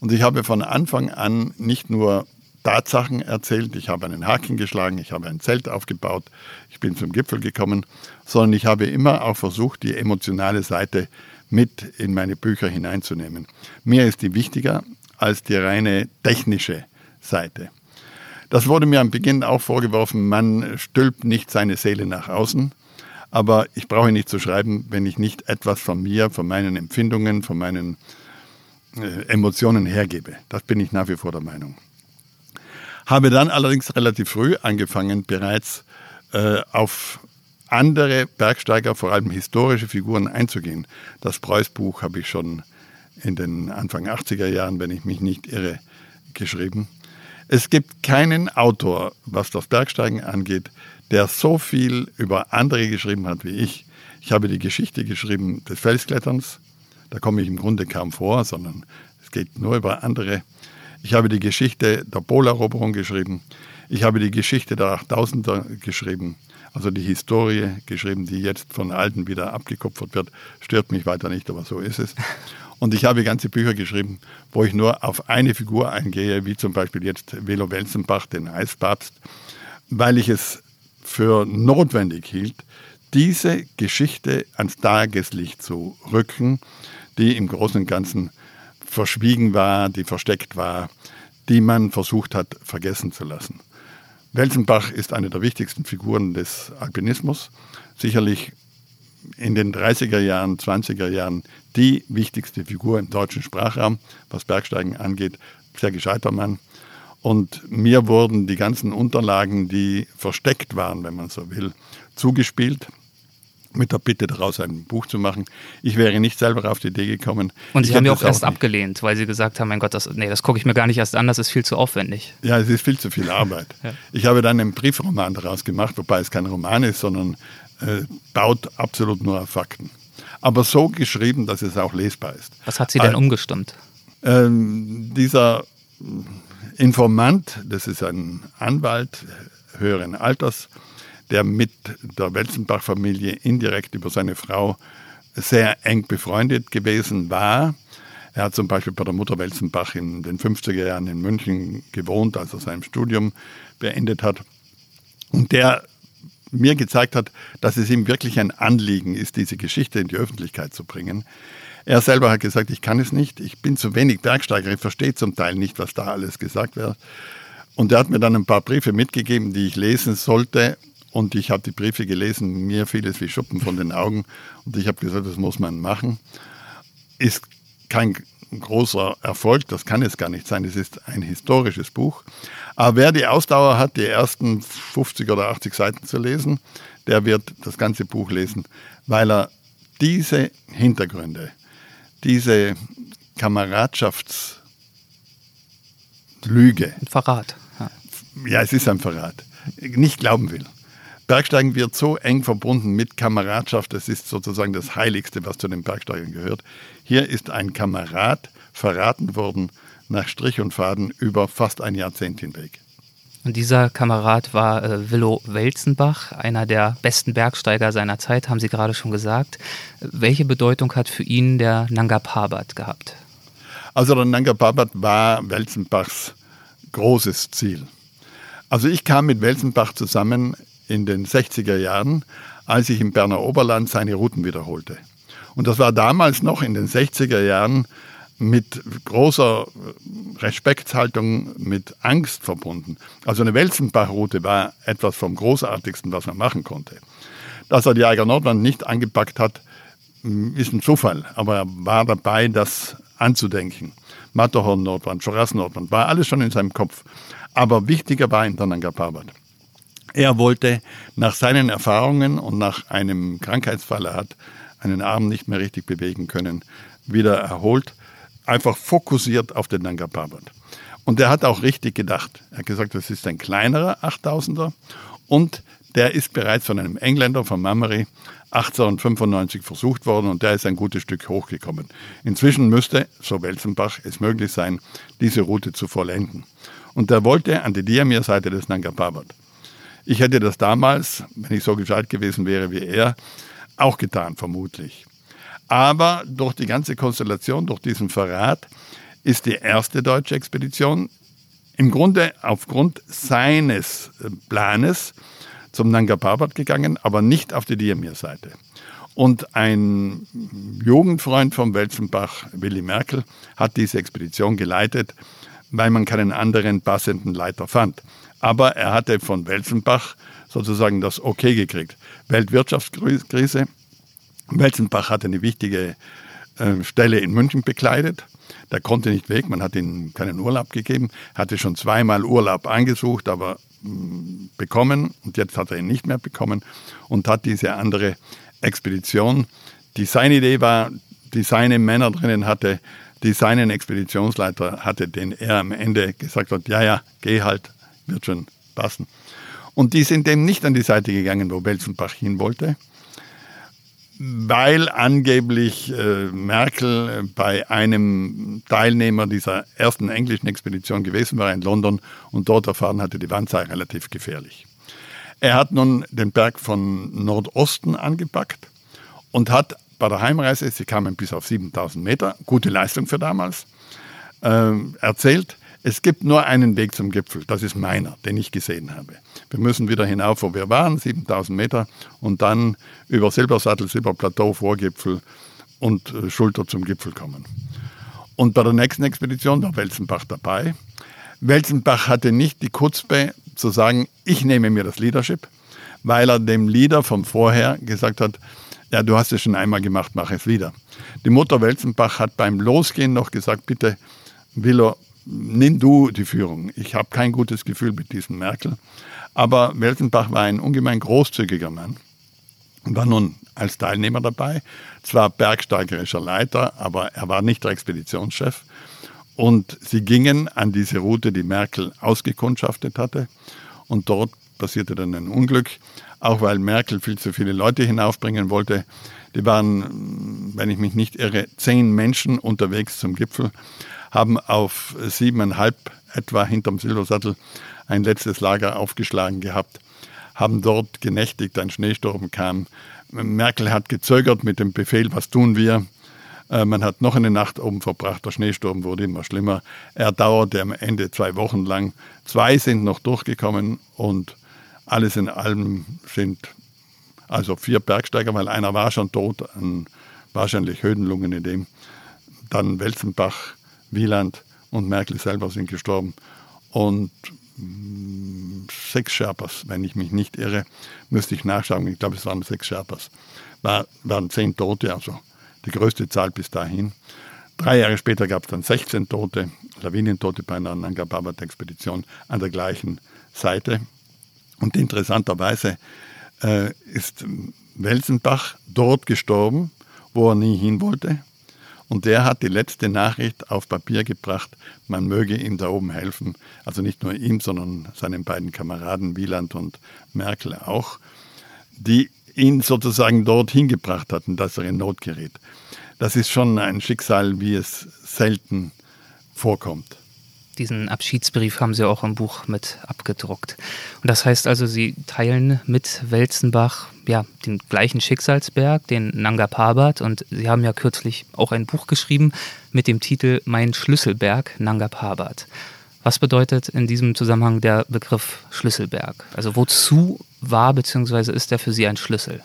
Und ich habe von Anfang an nicht nur Tatsachen erzählt, ich habe einen Haken geschlagen, ich habe ein Zelt aufgebaut, ich bin zum Gipfel gekommen, sondern ich habe immer auch versucht, die emotionale Seite mit in meine Bücher hineinzunehmen. Mir ist die wichtiger als die reine technische Seite. Das wurde mir am Beginn auch vorgeworfen, man stülpt nicht seine Seele nach außen, aber ich brauche nicht zu schreiben, wenn ich nicht etwas von mir, von meinen Empfindungen, von meinen äh, Emotionen hergebe. Das bin ich nach wie vor der Meinung. Habe dann allerdings relativ früh angefangen, bereits äh, auf andere Bergsteiger, vor allem historische Figuren einzugehen. Das Preuß-Buch habe ich schon in den Anfang 80er Jahren, wenn ich mich nicht irre, geschrieben. Es gibt keinen Autor, was das Bergsteigen angeht, der so viel über andere geschrieben hat wie ich. Ich habe die Geschichte geschrieben des Felskletterns. Da komme ich im Grunde kaum vor, sondern es geht nur über andere. Ich habe die Geschichte der Poleroberung geschrieben. Ich habe die Geschichte der 8000er geschrieben. Also die Historie geschrieben, die jetzt von Alten wieder abgekupfert wird. Stört mich weiter nicht, aber so ist es. Und ich habe ganze Bücher geschrieben, wo ich nur auf eine Figur eingehe, wie zum Beispiel jetzt Velo Welzenbach, den Eispapst, weil ich es für notwendig hielt, diese Geschichte ans Tageslicht zu rücken, die im Großen und Ganzen verschwiegen war, die versteckt war, die man versucht hat vergessen zu lassen. Welzenbach ist eine der wichtigsten Figuren des Alpinismus, sicherlich in den 30er Jahren, 20er Jahren die wichtigste Figur im deutschen Sprachraum, was Bergsteigen angeht, sehr gescheiter Mann. Und mir wurden die ganzen Unterlagen, die versteckt waren, wenn man so will, zugespielt mit der Bitte daraus ein Buch zu machen. Ich wäre nicht selber auf die Idee gekommen. Und Sie haben ja auch erst auch abgelehnt, weil Sie gesagt haben, mein Gott, das, nee, das gucke ich mir gar nicht erst an, das ist viel zu aufwendig. Ja, es ist viel zu viel Arbeit. [laughs] ja. Ich habe dann einen Briefroman daraus gemacht, wobei es kein Roman ist, sondern äh, baut absolut nur auf Fakten. Aber so geschrieben, dass es auch lesbar ist. Was hat Sie denn äh, umgestimmt? Ähm, dieser Informant, das ist ein Anwalt höheren Alters, der mit der Welzenbach-Familie indirekt über seine Frau sehr eng befreundet gewesen war. Er hat zum Beispiel bei der Mutter Welzenbach in den 50er Jahren in München gewohnt, als er sein Studium beendet hat. Und der mir gezeigt hat, dass es ihm wirklich ein Anliegen ist, diese Geschichte in die Öffentlichkeit zu bringen. Er selber hat gesagt, ich kann es nicht, ich bin zu wenig Bergsteiger, ich verstehe zum Teil nicht, was da alles gesagt wird. Und er hat mir dann ein paar Briefe mitgegeben, die ich lesen sollte. Und ich habe die Briefe gelesen, mir fiel es wie Schuppen von den Augen. Und ich habe gesagt, das muss man machen. Ist kein großer Erfolg, das kann es gar nicht sein. Es ist ein historisches Buch. Aber wer die Ausdauer hat, die ersten 50 oder 80 Seiten zu lesen, der wird das ganze Buch lesen, weil er diese Hintergründe, diese Kameradschaftslüge. Ein Verrat. Ja. ja, es ist ein Verrat. Nicht glauben will. Bergsteigen wird so eng verbunden mit Kameradschaft, das ist sozusagen das Heiligste, was zu den Bergsteigern gehört. Hier ist ein Kamerad verraten worden nach Strich und Faden über fast ein Jahrzehnt hinweg. Und dieser Kamerad war äh, Willow Welzenbach, einer der besten Bergsteiger seiner Zeit, haben Sie gerade schon gesagt. Welche Bedeutung hat für ihn der Nanga Parbat gehabt? Also der Nanga Parbat war Welzenbachs großes Ziel. Also ich kam mit Welzenbach zusammen in den 60er Jahren, als ich im Berner Oberland seine Routen wiederholte. Und das war damals noch in den 60er Jahren mit großer Respektshaltung, mit Angst verbunden. Also eine Welsenbach-Route war etwas vom Großartigsten, was man machen konnte. Dass er die Eiger Nordwand nicht angepackt hat, ist ein Zufall, aber er war dabei, das anzudenken. Matterhorn Nordwand, Schorassen Nordwand, war alles schon in seinem Kopf. Aber wichtiger war in Nanga Parbat. Er wollte nach seinen Erfahrungen und nach einem Krankheitsfall, er hat einen Arm nicht mehr richtig bewegen können, wieder erholt, einfach fokussiert auf den Nanga Parbat. Und er hat auch richtig gedacht. Er hat gesagt, das ist ein kleinerer 8000er und der ist bereits von einem Engländer, von Mamery, 1895 versucht worden und der ist ein gutes Stück hochgekommen. Inzwischen müsste, so Welzenbach, es möglich sein, diese Route zu vollenden. Und er wollte an die Diamir-Seite des Nanga Parbat. Ich hätte das damals, wenn ich so gescheit gewesen wäre wie er, auch getan, vermutlich. Aber durch die ganze Konstellation, durch diesen Verrat, ist die erste deutsche Expedition im Grunde aufgrund seines äh, Planes zum Nanga Parbat gegangen, aber nicht auf die Diamir-Seite. Und ein Jugendfreund von Welzenbach, Willy Merkel, hat diese Expedition geleitet, weil man keinen anderen passenden Leiter fand. Aber er hatte von Welzenbach sozusagen das Okay gekriegt. Weltwirtschaftskrise. Welzenbach hatte eine wichtige äh, Stelle in München bekleidet. Der konnte nicht weg, man hat ihm keinen Urlaub gegeben, hatte schon zweimal Urlaub angesucht, aber mm, bekommen und jetzt hat er ihn nicht mehr bekommen und hat diese andere Expedition, die seine Idee war, die seine Männer drinnen hatte, die seinen Expeditionsleiter hatte, den er am Ende gesagt hat, ja, ja, geh halt, wird schon passen. Und die sind dem nicht an die Seite gegangen, wo Belzenbach hin wollte, weil angeblich äh, Merkel bei einem Teilnehmer dieser ersten englischen Expedition gewesen war in London und dort erfahren hatte, die Wand sei relativ gefährlich. Er hat nun den Berg von Nordosten angepackt und hat bei der Heimreise, sie kamen bis auf 7000 Meter, gute Leistung für damals, äh, erzählt, es gibt nur einen Weg zum Gipfel, das ist meiner, den ich gesehen habe. Wir müssen wieder hinauf, wo wir waren, 7000 Meter, und dann über Silbersattel, Silberplateau, Vorgipfel und äh, Schulter zum Gipfel kommen. Und bei der nächsten Expedition war Welzenbach dabei. Welzenbach hatte nicht die Kutzbe zu sagen, ich nehme mir das Leadership, weil er dem Leader vom Vorher gesagt hat, ja, du hast es schon einmal gemacht, mach es wieder. Die Mutter Welzenbach hat beim Losgehen noch gesagt, bitte, Willow, nimm du die Führung. Ich habe kein gutes Gefühl mit diesem Merkel. Aber Weltenbach war ein ungemein großzügiger Mann und war nun als Teilnehmer dabei. Zwar bergsteigerischer Leiter, aber er war nicht der Expeditionschef. Und sie gingen an diese Route, die Merkel ausgekundschaftet hatte. Und dort passierte dann ein Unglück, auch weil Merkel viel zu viele Leute hinaufbringen wollte. Die waren, wenn ich mich nicht irre, zehn Menschen unterwegs zum Gipfel haben auf siebeneinhalb etwa hinterm Silbersattel ein letztes Lager aufgeschlagen gehabt, haben dort genächtigt, ein Schneesturm kam. Merkel hat gezögert mit dem Befehl, was tun wir? Äh, man hat noch eine Nacht oben verbracht, der Schneesturm wurde immer schlimmer. Er dauerte am Ende zwei Wochen lang. Zwei sind noch durchgekommen und alles in allem sind also vier Bergsteiger, weil einer war schon tot an wahrscheinlich Höhenlungenedem. Dann Welzenbach, Wieland und Merkel selber sind gestorben. Und mm, sechs Sherpas, wenn ich mich nicht irre, müsste ich nachschauen. Ich glaube, es waren sechs Sherpas. War, waren zehn Tote, also die größte Zahl bis dahin. Drei Jahre später gab es dann 16 Tote, Lawinentote bei einer Nanga Parbat-Expedition an der gleichen Seite. Und interessanterweise äh, ist Welsenbach dort gestorben, wo er nie hin wollte. Und der hat die letzte Nachricht auf Papier gebracht, man möge ihm da oben helfen. Also nicht nur ihm, sondern seinen beiden Kameraden Wieland und Merkel auch, die ihn sozusagen dorthin gebracht hatten, dass er in Not gerät das ist schon ein Schicksal, wie es selten vorkommt. Diesen Abschiedsbrief haben Sie auch im Buch mit abgedruckt. Und das heißt also, Sie teilen mit Welzenbach ja, den gleichen Schicksalsberg, den Nanga Parbat. Und Sie haben ja kürzlich auch ein Buch geschrieben mit dem Titel Mein Schlüsselberg, Nanga Parbat. Was bedeutet in diesem Zusammenhang der Begriff Schlüsselberg? Also wozu war bzw. ist er für Sie ein Schlüssel?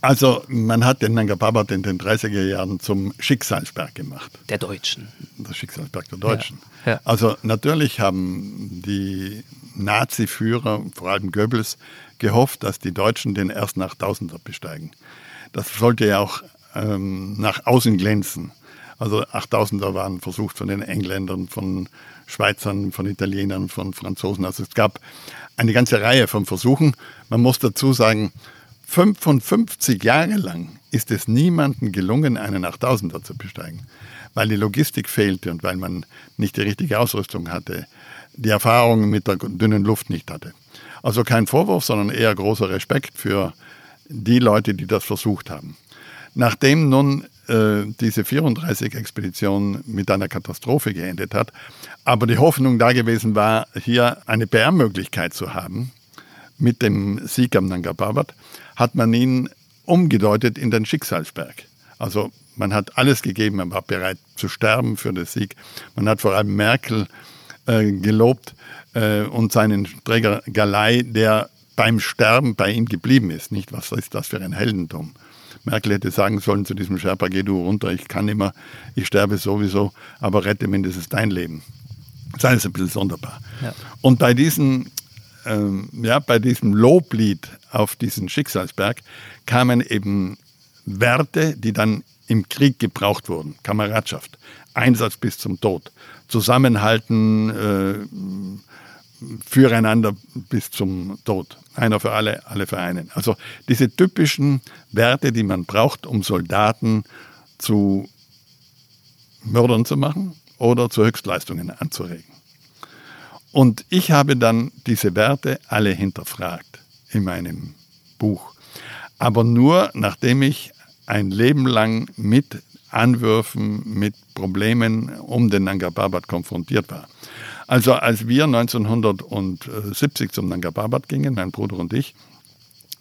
Also man hat den Nanga Parbat in den 30er Jahren zum Schicksalsberg gemacht. Der Deutschen. Der Schicksalsberg der Deutschen. Ja, ja. Also natürlich haben die Nazi-Führer, vor allem Goebbels, gehofft, dass die Deutschen den ersten 8000er besteigen. Das sollte ja auch ähm, nach außen glänzen. Also 8000er waren versucht von den Engländern, von Schweizern, von Italienern, von Franzosen. Also es gab eine ganze Reihe von Versuchen. Man muss dazu sagen, 55 Jahre lang ist es niemandem gelungen, einen 8000er zu besteigen, weil die Logistik fehlte und weil man nicht die richtige Ausrüstung hatte, die Erfahrung mit der dünnen Luft nicht hatte. Also kein Vorwurf, sondern eher großer Respekt für die Leute, die das versucht haben. Nachdem nun äh, diese 34-Expedition mit einer Katastrophe geendet hat, aber die Hoffnung da gewesen war, hier eine PR-Möglichkeit zu haben mit dem Sieg am Nanga Parbat, hat man ihn umgedeutet in den Schicksalsberg. Also man hat alles gegeben, man war bereit zu sterben für den Sieg. Man hat vor allem Merkel äh, gelobt äh, und seinen Träger Galei, der beim Sterben bei ihm geblieben ist. Nicht, was ist das für ein Heldentum? Merkel hätte sagen sollen zu diesem Sherpa, geh du runter, ich kann immer, ich sterbe sowieso, aber rette mindestens dein Leben. Das ist ein bisschen sonderbar. Ja. Und bei diesen ähm, ja, bei diesem Loblied auf diesen Schicksalsberg kamen eben Werte, die dann im Krieg gebraucht wurden. Kameradschaft, Einsatz bis zum Tod, Zusammenhalten, äh, füreinander bis zum Tod. Einer für alle, alle für einen. Also diese typischen Werte, die man braucht, um Soldaten zu Mördern zu machen oder zu Höchstleistungen anzuregen. Und ich habe dann diese Werte alle hinterfragt in meinem Buch. Aber nur nachdem ich ein Leben lang mit Anwürfen, mit Problemen um den Nanga Parbat konfrontiert war. Also als wir 1970 zum Nanga Parbat gingen, mein Bruder und ich,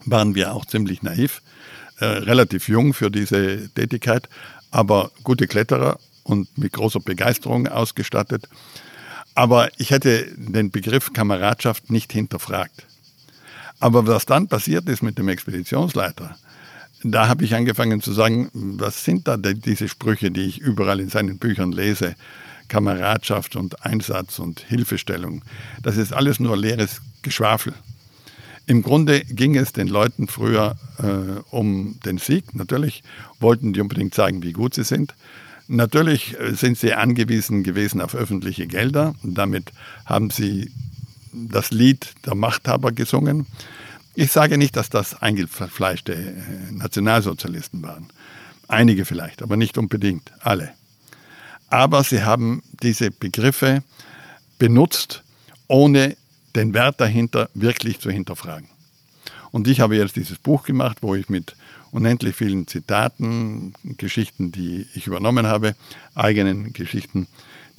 waren wir auch ziemlich naiv, äh, relativ jung für diese Tätigkeit, aber gute Kletterer und mit großer Begeisterung ausgestattet. Aber ich hätte den Begriff Kameradschaft nicht hinterfragt. Aber was dann passiert ist mit dem Expeditionsleiter, da habe ich angefangen zu sagen, was sind da diese Sprüche, die ich überall in seinen Büchern lese? Kameradschaft und Einsatz und Hilfestellung. Das ist alles nur leeres Geschwafel. Im Grunde ging es den Leuten früher äh, um den Sieg. Natürlich wollten die unbedingt zeigen, wie gut sie sind. Natürlich äh, sind sie angewiesen gewesen auf öffentliche Gelder. Damit haben sie das Lied der Machthaber gesungen. Ich sage nicht, dass das eingefleischte äh, Nationalsozialisten waren. Einige vielleicht, aber nicht unbedingt alle. Aber sie haben diese Begriffe benutzt, ohne den Wert dahinter wirklich zu hinterfragen. Und ich habe jetzt dieses Buch gemacht, wo ich mit unendlich vielen Zitaten, Geschichten, die ich übernommen habe, eigenen Geschichten,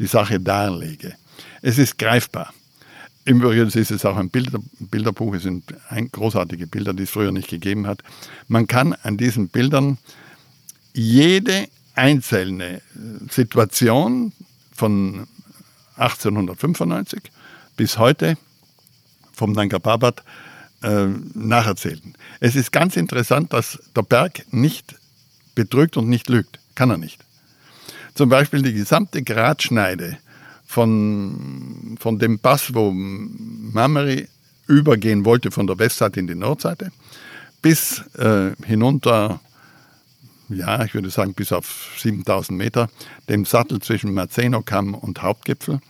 die Sache darlege. Es ist greifbar. Im Übrigen ist es auch ein Bilder, Bilderbuch, es sind großartige Bilder, die es früher nicht gegeben hat. Man kann an diesen Bildern jede einzelne Situation von 1895 bis heute vom Nanga Parbat äh, nacherzählten. Es ist ganz interessant, dass der Berg nicht betrügt und nicht lügt. Kann er nicht. Zum Beispiel die gesamte Gradschneide von, von dem Pass, wo Mameri übergehen wollte von der Westseite in die Nordseite, bis äh, hinunter, ja, ich würde sagen, bis auf 7000 Meter, dem Sattel zwischen Marzeno-Kamm und Hauptgipfel.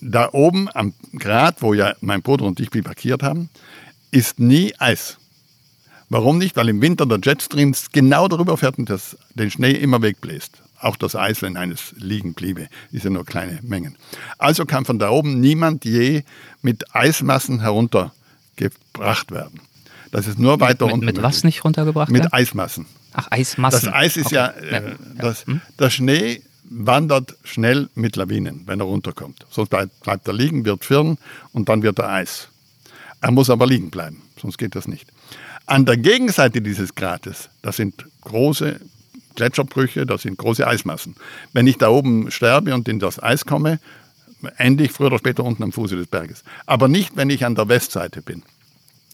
Da oben am Grat, wo ja mein Bruder und ich bivakiert haben, ist nie Eis. Warum nicht? Weil im Winter der Jetstream genau darüber fährt und das, den Schnee immer wegbläst. Auch das Eis, wenn eines liegen bliebe, ist ja nur kleine Mengen. Also kann von da oben niemand je mit Eismassen heruntergebracht werden. Das ist nur weiter mit, unten. Mit was nicht runtergebracht Mit werden? Eismassen. Ach, Eismassen. Das Eis ist okay. ja, äh, das, Hm? der Schnee wandert schnell mit Lawinen, wenn er runterkommt. Sonst bleibt, bleibt er liegen, wird firn und dann wird er Eis. Er muss aber liegen bleiben, sonst geht das nicht. An der Gegenseite dieses Grates, das sind große Gletscherbrüche, das sind große Eismassen. Wenn ich da oben sterbe und in das Eis komme, ende ich früher oder später unten am Fuße des Berges. Aber nicht, wenn ich an der Westseite bin,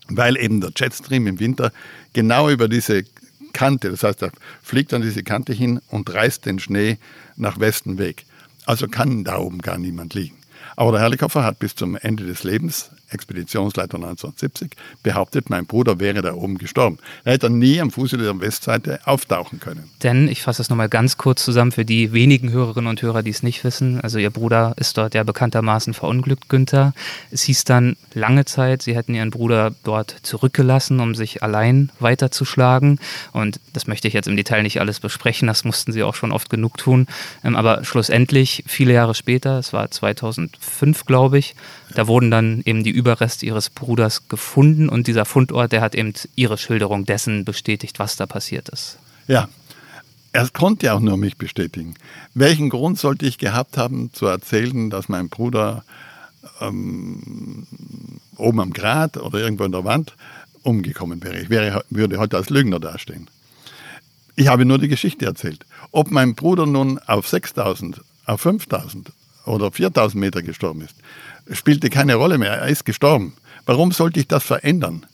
weil eben der Jetstream im Winter genau über diese Kante, das heißt, er fliegt an diese Kante hin und reißt den Schnee nach Westen weg. Also kann da oben gar niemand liegen. Aber der Herrlichhofer hat bis zum Ende des Lebens, Expeditionsleiter 1970, behauptet, mein Bruder wäre da oben gestorben. Er hätte nie am Fuße der Westseite auftauchen können. Denn, ich fasse das nochmal ganz kurz zusammen für die wenigen Hörerinnen und Hörer, die es nicht wissen. Also Ihr Bruder ist dort ja bekanntermaßen verunglückt, Günther. Es hieß dann lange Zeit, Sie hätten Ihren Bruder dort zurückgelassen, um sich allein weiterzuschlagen. Und das möchte ich jetzt im Detail nicht alles besprechen, das mussten Sie auch schon oft genug tun. Ähm, Aber schlussendlich, viele Jahre später, es war 2005, glaube ich, da wurden dann eben die Überreste Ihres Bruders gefunden und dieser Fundort, der hat eben Ihre Schilderung dessen bestätigt, was da passiert ist. Ja, er konnte ja auch nur mich bestätigen. Welchen Grund sollte ich gehabt haben, zu erzählen, dass mein Bruder ähm, oben am Grat oder irgendwo in der Wand umgekommen wäre? Ich wäre, würde heute als Lügner dastehen. Ich habe nur die Geschichte erzählt. Ob mein Bruder nun auf 6000, auf 5000 oder 4000 Meter gestorben ist, spielte keine Rolle mehr. Er ist gestorben. Warum sollte ich das verändern?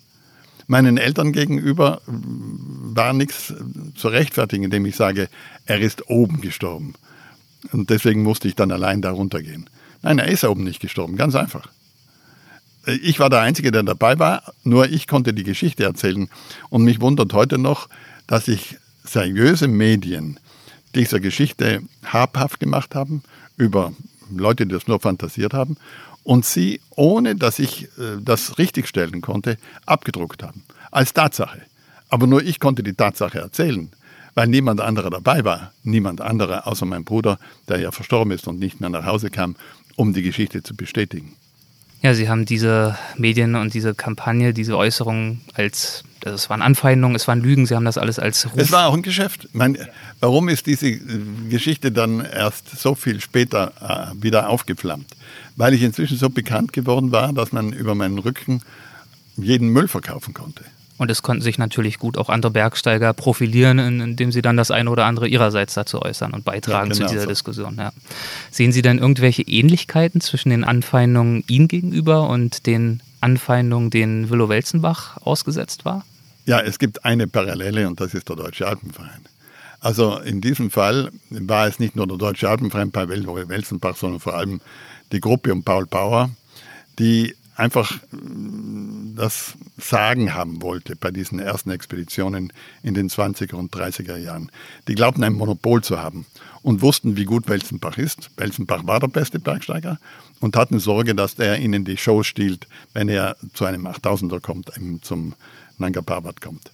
Meinen Eltern gegenüber war nichts zu rechtfertigen, indem ich sage, er ist oben gestorben. Und deswegen musste ich dann allein da runtergehen. Nein, er ist oben nicht gestorben, ganz einfach. Ich war der Einzige, der dabei war, nur ich konnte die Geschichte erzählen. Und mich wundert heute noch, dass sich seriöse Medien dieser Geschichte habhaft gemacht haben, über Leute, die das nur fantasiert haben, und sie, ohne dass ich äh, das richtigstellen konnte, abgedruckt haben. Als Tatsache. Aber nur ich konnte die Tatsache erzählen, weil niemand anderer dabei war. Niemand anderer außer mein Bruder, der ja verstorben ist und nicht mehr nach Hause kam, um die Geschichte zu bestätigen. Ja, Sie haben diese Medien und diese Kampagne, diese Äußerungen als, also es waren Anfeindungen, es waren Lügen, Sie haben das alles als Ruf. Es war auch ein Geschäft. Mein, warum ist diese äh, Geschichte dann erst so viel später äh, wieder aufgeflammt? Weil ich inzwischen so bekannt geworden war, dass man über meinen Rücken jeden Müll verkaufen konnte. Und es konnten sich natürlich gut auch andere Bergsteiger profilieren, indem sie dann das eine oder andere ihrerseits dazu äußern und beitragen Ja, genau zu dieser so. Diskussion. Ja. Sehen Sie denn irgendwelche Ähnlichkeiten zwischen den Anfeindungen Ihnen gegenüber und den Anfeindungen, denen Willow Welzenbach ausgesetzt war? Ja, es gibt eine Parallele und das ist der Deutsche Alpenverein. Also in diesem Fall war es nicht nur der Deutsche Alpenverein bei Willow Welzenbach, sondern vor allem die Gruppe um Paul Bauer, die einfach das Sagen haben wollte bei diesen ersten Expeditionen in den 20er und 30er Jahren. Die glaubten ein Monopol zu haben und wussten, wie gut Welzenbach ist. Welzenbach war der beste Bergsteiger und hatten Sorge, dass er ihnen die Show stiehlt, wenn er zu einem 8000er kommt, eben zum Nanga Parbat kommt.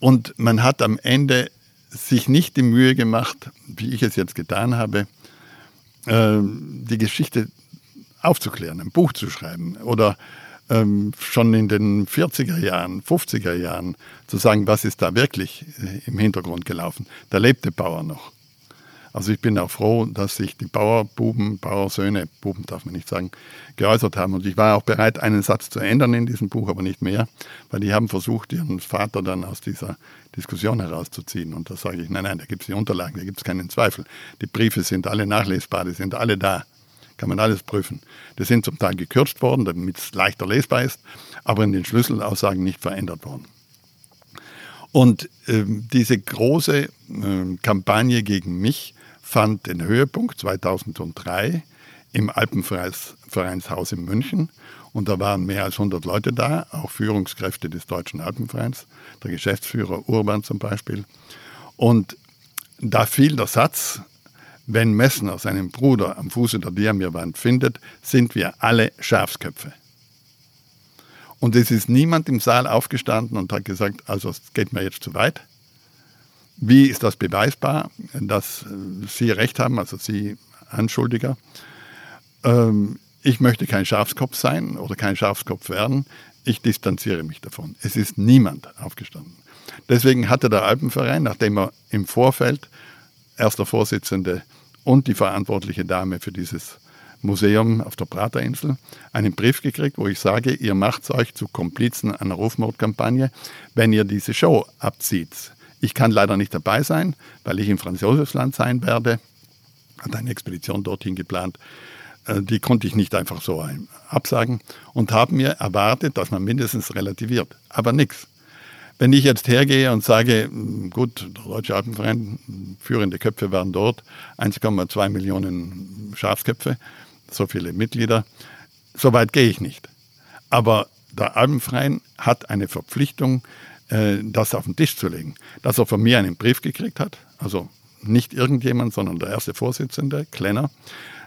Und man hat am Ende sich nicht die Mühe gemacht, wie ich es jetzt getan habe, äh, die Geschichte aufzuklären, ein Buch zu schreiben oder ähm, schon in den 40er Jahren, 50er Jahren zu sagen, was ist da wirklich äh, im Hintergrund gelaufen. Da lebte Bauer noch. Also ich bin auch froh, dass sich die Bauerbuben, Bauersöhne, Buben darf man nicht sagen, geäußert haben. Und ich war auch bereit, einen Satz zu ändern in diesem Buch, aber nicht mehr, weil die haben versucht, ihren Vater dann aus dieser Diskussion herauszuziehen. Und da sage ich, nein, nein, da gibt es die Unterlagen, da gibt es keinen Zweifel. Die Briefe sind alle nachlesbar, die sind alle da. Kann man alles prüfen. Die sind zum Teil gekürzt worden, damit es leichter lesbar ist, aber in den Schlüsselaussagen nicht verändert worden. Und äh, diese große äh, Kampagne gegen mich fand den Höhepunkt 2003 im Alpenvereinshaus in München. Und da waren mehr als 100 Leute da, auch Führungskräfte des Deutschen Alpenvereins, der Geschäftsführer Urban zum Beispiel. Und da fiel der Satz, wenn Messner seinen Bruder am Fuße der Diamirwand findet, sind wir alle Schafsköpfe. Und es ist niemand im Saal aufgestanden und hat gesagt, also es geht mir jetzt zu weit. Wie ist das beweisbar, dass Sie recht haben, also Sie Anschuldiger? Ähm, ich möchte kein Schafskopf sein oder kein Schafskopf werden. Ich distanziere mich davon. Es ist niemand aufgestanden. Deswegen hatte der Alpenverein, nachdem er im Vorfeld erster Vorsitzende und die verantwortliche Dame für dieses Museum auf der Praterinsel einen Brief gekriegt, wo ich sage, ihr macht euch zu Komplizen einer Rufmordkampagne, wenn ihr diese Show abzieht. Ich kann leider nicht dabei sein, weil ich in Franz Josefsland sein werde. Hat eine Expedition dorthin geplant. Äh, die konnte ich nicht einfach so absagen und habe mir erwartet, dass man mindestens relativiert. Aber nichts. Wenn ich jetzt hergehe und sage, hm, gut, der Deutsche Alpenverein, führende Köpfe waren dort, 1,2 Millionen Schafsköpfe, so viele Mitglieder, so weit gehe ich nicht. Aber der Alpenverein hat eine Verpflichtung, äh, das auf den Tisch zu legen. Dass er von mir einen Brief gekriegt hat, also nicht irgendjemand, sondern der erste Vorsitzende, Klenner,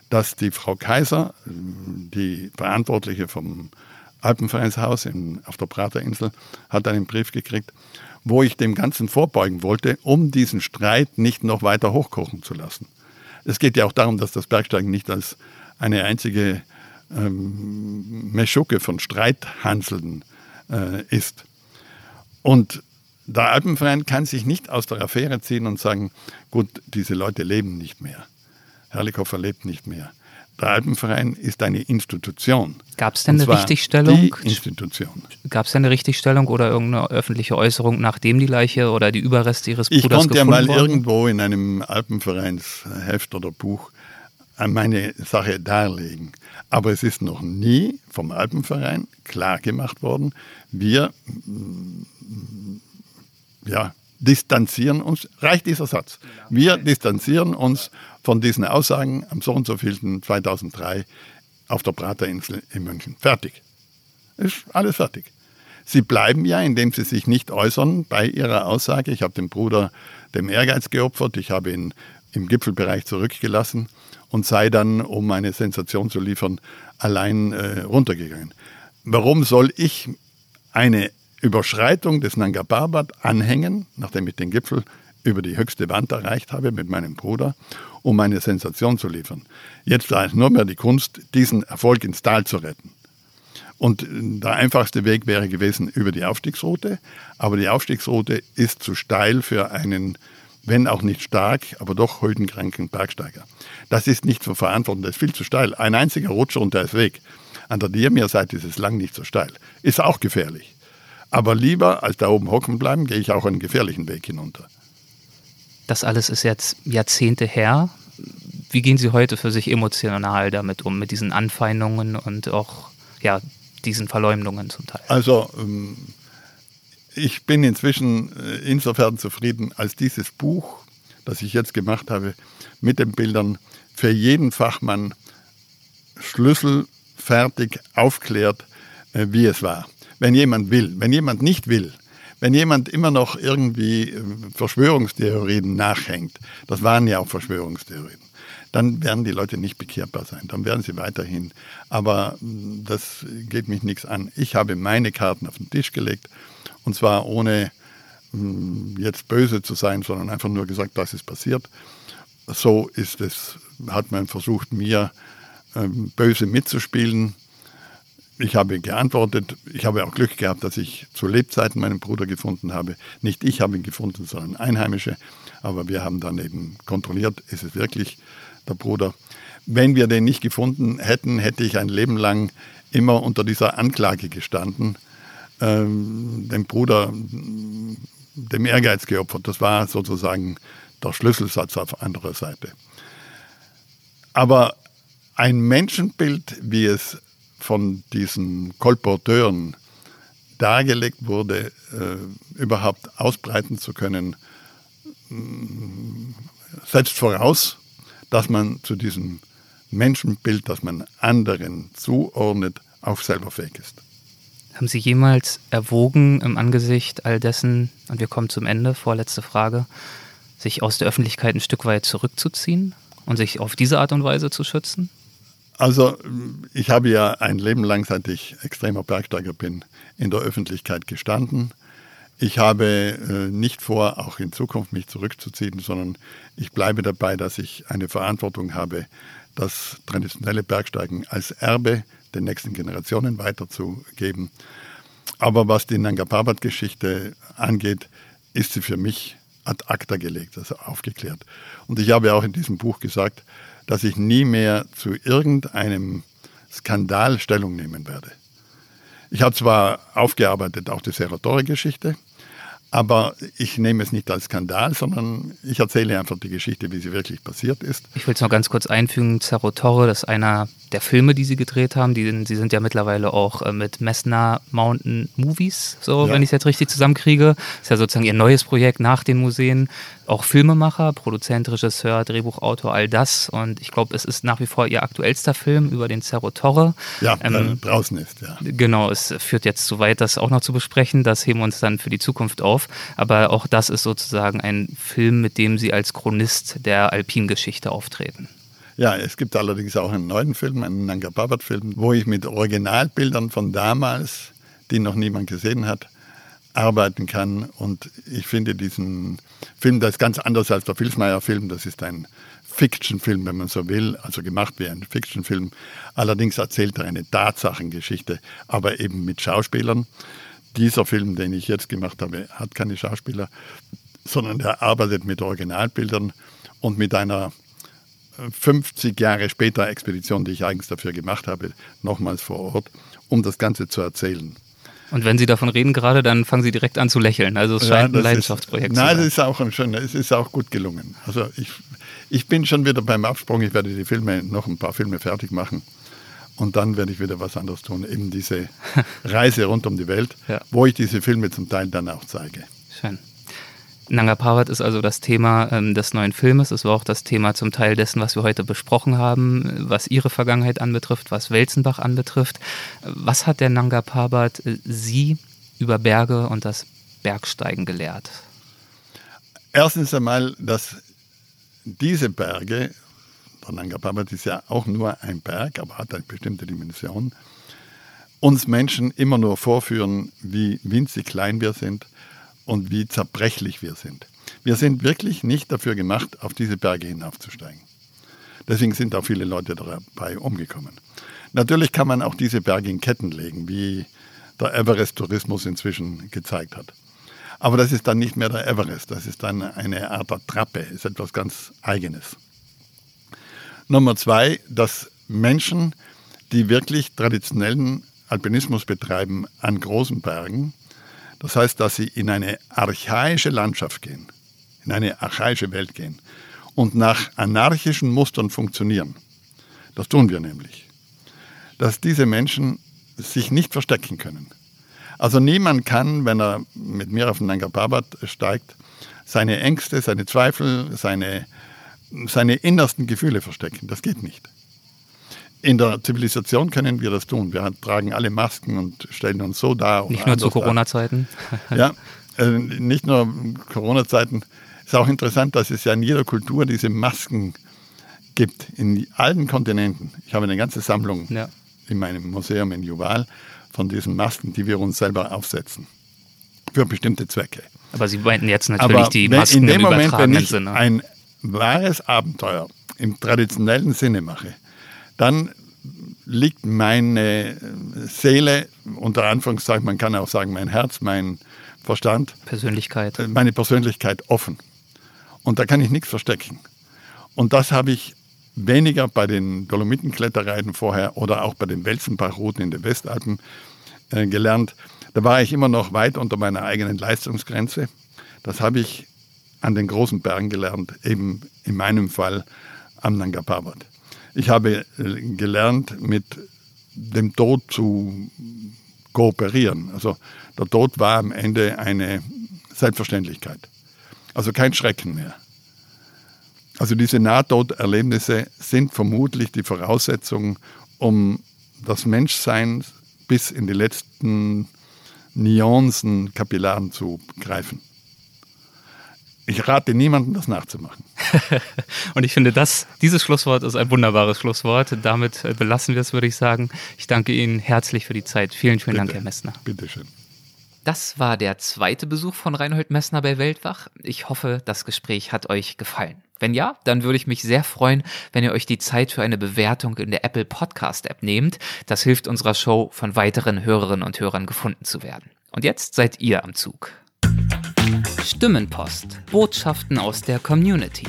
dass die Frau Kaiser, die Verantwortliche vom Alpenvereinshaus in, auf der Praterinsel, hat einen Brief gekriegt, wo ich dem Ganzen vorbeugen wollte, um diesen Streit nicht noch weiter hochkochen zu lassen. Es geht ja auch darum, dass das Bergsteigen nicht als eine einzige ähm, Meschucke von Streithanseln äh, ist. Und der Alpenverein kann sich nicht aus der Affäre ziehen und sagen, gut, diese Leute leben nicht mehr. Herrlichhofer lebt nicht mehr. Der Alpenverein ist eine Institution. Gab es denn eine Richtigstellung? Die Institution. Gab es denn eine Richtigstellung oder irgendeine öffentliche Äußerung, nachdem die Leiche oder die Überreste ihres Bruders gefunden Ich konnte ja mal worden? irgendwo in einem Alpenvereinsheft oder Buch meine Sache darlegen. Aber es ist noch nie vom Alpenverein klar gemacht worden, wir ja, distanzieren uns, reicht dieser Satz. Wir distanzieren uns von diesen Aussagen am so und so vielten 2003 auf der Praterinsel in München. Fertig. Ist alles fertig. Sie bleiben ja, indem sie sich nicht äußern bei ihrer Aussage. Ich habe den Bruder dem Ehrgeiz geopfert, ich habe ihn im Gipfelbereich zurückgelassen und sei dann, um eine Sensation zu liefern, allein äh, runtergegangen. Warum soll ich eine Überschreitung des Nanga Parbat anhängen, nachdem ich den Gipfel über die höchste Wand erreicht habe mit meinem Bruder, um eine Sensation zu liefern. Jetzt war es nur mehr die Kunst, diesen Erfolg ins Tal zu retten. Und der einfachste Weg wäre gewesen über die Aufstiegsroute, aber die Aufstiegsroute ist zu steil für einen, wenn auch nicht stark, aber doch hütenkranken Bergsteiger. Das ist nicht zu verantworten, das ist viel zu steil. Ein einziger Rutscher und der ist weg. An der Diamir-Seite ist es lang nicht so steil. Ist auch gefährlich. Aber lieber als da oben hocken bleiben, gehe ich auch einen gefährlichen Weg hinunter. Das alles ist jetzt Jahrzehnte her. Wie gehen Sie heute für sich emotional damit um, mit diesen Anfeindungen und auch ja, diesen Verleumdungen zum Teil? Also, ähm, ich bin inzwischen äh, insofern zufrieden, als dieses Buch, das ich jetzt gemacht habe, mit den Bildern für jeden Fachmann schlüsselfertig aufklärt, äh, wie es war wenn jemand will. Wenn jemand nicht will, wenn jemand immer noch irgendwie äh, Verschwörungstheorien nachhängt, das waren ja auch Verschwörungstheorien, dann werden die Leute nicht bekehrbar sein. Dann werden sie weiterhin. Aber mm, das geht mich nichts an. Ich habe meine Karten auf den Tisch gelegt und zwar ohne mm, jetzt böse zu sein, sondern einfach nur gesagt, das ist passiert. So ist es, hat man versucht, mir ähm, böse mitzuspielen ich habe geantwortet, ich habe auch Glück gehabt, dass ich zu Lebzeiten meinen Bruder gefunden habe. Nicht ich habe ihn gefunden, sondern Einheimische. Aber wir haben dann eben kontrolliert, ist es wirklich der Bruder. Wenn wir den nicht gefunden hätten, hätte ich ein Leben lang immer unter dieser Anklage gestanden, ähm, dem Bruder dem Ehrgeiz geopfert. Das war sozusagen der Schlüsselsatz auf anderer Seite. Aber ein Menschenbild, wie es von diesen Kolporteuren dargelegt wurde, äh, überhaupt ausbreiten zu können, setzt voraus, dass man zu diesem Menschenbild, das man anderen zuordnet, auch selber fähig ist. Haben Sie jemals erwogen im Angesicht all dessen, und wir kommen zum Ende, vorletzte Frage, sich aus der Öffentlichkeit ein Stück weit zurückzuziehen und sich auf diese Art und Weise zu schützen? Also ich habe ja ein Leben lang, seit ich extremer Bergsteiger bin, in der Öffentlichkeit gestanden. Ich habe äh, nicht vor, auch in Zukunft mich zurückzuziehen, sondern ich bleibe dabei, dass ich eine Verantwortung habe, das traditionelle Bergsteigen als Erbe den nächsten Generationen weiterzugeben. Aber was die Nanga Parbat-Geschichte angeht, ist sie für mich ad acta gelegt, also aufgeklärt. Und ich habe auch in diesem Buch gesagt, dass ich nie mehr zu irgendeinem Skandal Stellung nehmen werde. Ich habe zwar aufgearbeitet auch die Serratore-Geschichte, aber ich nehme es nicht als Skandal, sondern ich erzähle einfach die Geschichte, wie sie wirklich passiert ist. Ich will es noch ganz kurz einfügen. Cerro Torre, das ist einer der Filme, die Sie gedreht haben. Die, sie sind ja mittlerweile auch äh, mit Messner Mountain Movies, so ja. wenn ich es jetzt richtig zusammenkriege. Das ist ja sozusagen Ihr neues Projekt nach den Museen. Auch Filmemacher, Produzent, Regisseur, Drehbuchautor, all das. Und ich glaube, es ist nach wie vor Ihr aktuellster Film über den Cerro Torre. Ja, ähm, draußen ist, ja. Genau, es führt jetzt zu weit, das auch noch zu besprechen. Das heben wir uns dann für die Zukunft auf auf. Aber auch das ist sozusagen ein Film, mit dem Sie als Chronist der Alpingeschichte auftreten. Ja, es gibt allerdings auch einen neuen Film, einen Nanga Parbat-Film, wo ich mit Originalbildern von damals, die noch niemand gesehen hat, arbeiten kann. Und ich finde diesen Film, das ist ganz anders als der Filsmeier-Film. Das ist ein Fiction-Film, wenn man so will, also gemacht wie ein Fiction-Film. Allerdings erzählt er eine Tatsachengeschichte, aber eben mit Schauspielern dieser Film, den ich jetzt gemacht habe, hat keine Schauspieler, sondern er arbeitet mit Originalbildern und mit einer 50 Jahre später Expedition, die ich eigens dafür gemacht habe, nochmals vor Ort, um das Ganze zu erzählen. Und wenn Sie davon reden gerade, dann fangen Sie direkt an zu lächeln. Also es scheint ja, ein Leidenschaftsprojekt ist, zu sein. Nein, das ist auch ein schöner, es ist auch gut gelungen. Also ich, ich bin schon wieder beim Absprung. Ich werde die Filme, noch ein paar Filme fertig machen. Und dann werde ich wieder was anderes tun, eben diese [laughs] Reise rund um die Welt, ja. wo ich diese Filme zum Teil dann auch zeige. Schön. Nanga Parbat ist also das Thema ähm, des neuen Filmes. Es war auch das Thema zum Teil dessen, was wir heute besprochen haben, was Ihre Vergangenheit anbetrifft, was Welzenbach anbetrifft. Was hat der Nanga Parbat äh, Sie über Berge und das Bergsteigen gelehrt? Erstens einmal, dass diese Berge der Nanga Parbat ist ja auch nur ein Berg, aber hat eine bestimmte Dimension, uns Menschen immer nur vorführen, wie winzig klein wir sind und wie zerbrechlich wir sind. Wir sind wirklich nicht dafür gemacht, auf diese Berge hinaufzusteigen. Deswegen sind auch viele Leute dabei umgekommen. Natürlich kann man auch diese Berge in Ketten legen, wie der Everest-Tourismus inzwischen gezeigt hat. Aber das ist dann nicht mehr der Everest, das ist dann eine Art Trappe, ist etwas ganz Eigenes. Nummer zwei, dass Menschen, die wirklich traditionellen Alpinismus betreiben an großen Bergen, das heißt, dass sie in eine archaische Landschaft gehen, in eine archaische Welt gehen und nach anarchischen Mustern funktionieren. Das tun wir nämlich. Dass diese Menschen sich nicht verstecken können. Also niemand kann, wenn er mit mir auf den Nanga Parbat steigt, seine Ängste, seine Zweifel, seine seine innersten Gefühle verstecken. Das geht nicht. In der Zivilisation können wir das tun. Wir tragen alle Masken und stellen uns so dar. Nicht nur zu Corona-Zeiten. ja, äh, nicht nur Corona-Zeiten. Es ist auch interessant, dass es ja in jeder Kultur diese Masken gibt, in allen Kontinenten. Ich habe eine ganze Sammlung ja. in meinem Museum in Juval von diesen Masken, die wir uns selber aufsetzen. Für bestimmte Zwecke. Aber Sie meinten jetzt natürlich Aber die Masken in dem im Moment, wenn ich Sinne. ein wahres Abenteuer im traditionellen Sinne mache, dann liegt meine Seele, unter Anführungszeichen, man kann auch sagen, mein Herz, mein Verstand, Persönlichkeit. Äh, meine Persönlichkeit offen. Und da kann ich nichts verstecken. Und das habe ich weniger bei den Dolomitenkletterreiten vorher oder auch bei den Welzenbachrouten in den Westalpen äh, gelernt. Da war ich immer noch weit unter meiner eigenen Leistungsgrenze. Das habe ich an den großen Bergen gelernt, eben in meinem Fall am Nanga Parbat. Ich habe äh, gelernt, mit dem Tod zu kooperieren. Also der Tod war am Ende eine Selbstverständlichkeit. Also kein Schrecken mehr. Also diese Nahtoderlebnisse sind vermutlich die Voraussetzung, um das Menschsein bis in die letzten Nuancen, Kapillaren zu greifen. Ich rate niemandem, das nachzumachen. [laughs] und ich finde, das, dieses Schlusswort ist ein wunderbares Schlusswort. Damit äh, belassen wir es, würde ich sagen. Ich danke Ihnen herzlich für die Zeit. Vielen, vielen Bitte. Dank, Herr Messner. Bitteschön. Das war der zweite Besuch von Reinhold Messner bei Weltwach. Ich hoffe, das Gespräch hat euch gefallen. Wenn ja, dann würde ich mich sehr freuen, wenn ihr euch die Zeit für eine Bewertung in der Apple Podcast App nehmt. Das hilft unserer Show, von weiteren Hörerinnen und Hörern gefunden zu werden. Und jetzt seid ihr am Zug. Stimmenpost. Botschaften aus der Community.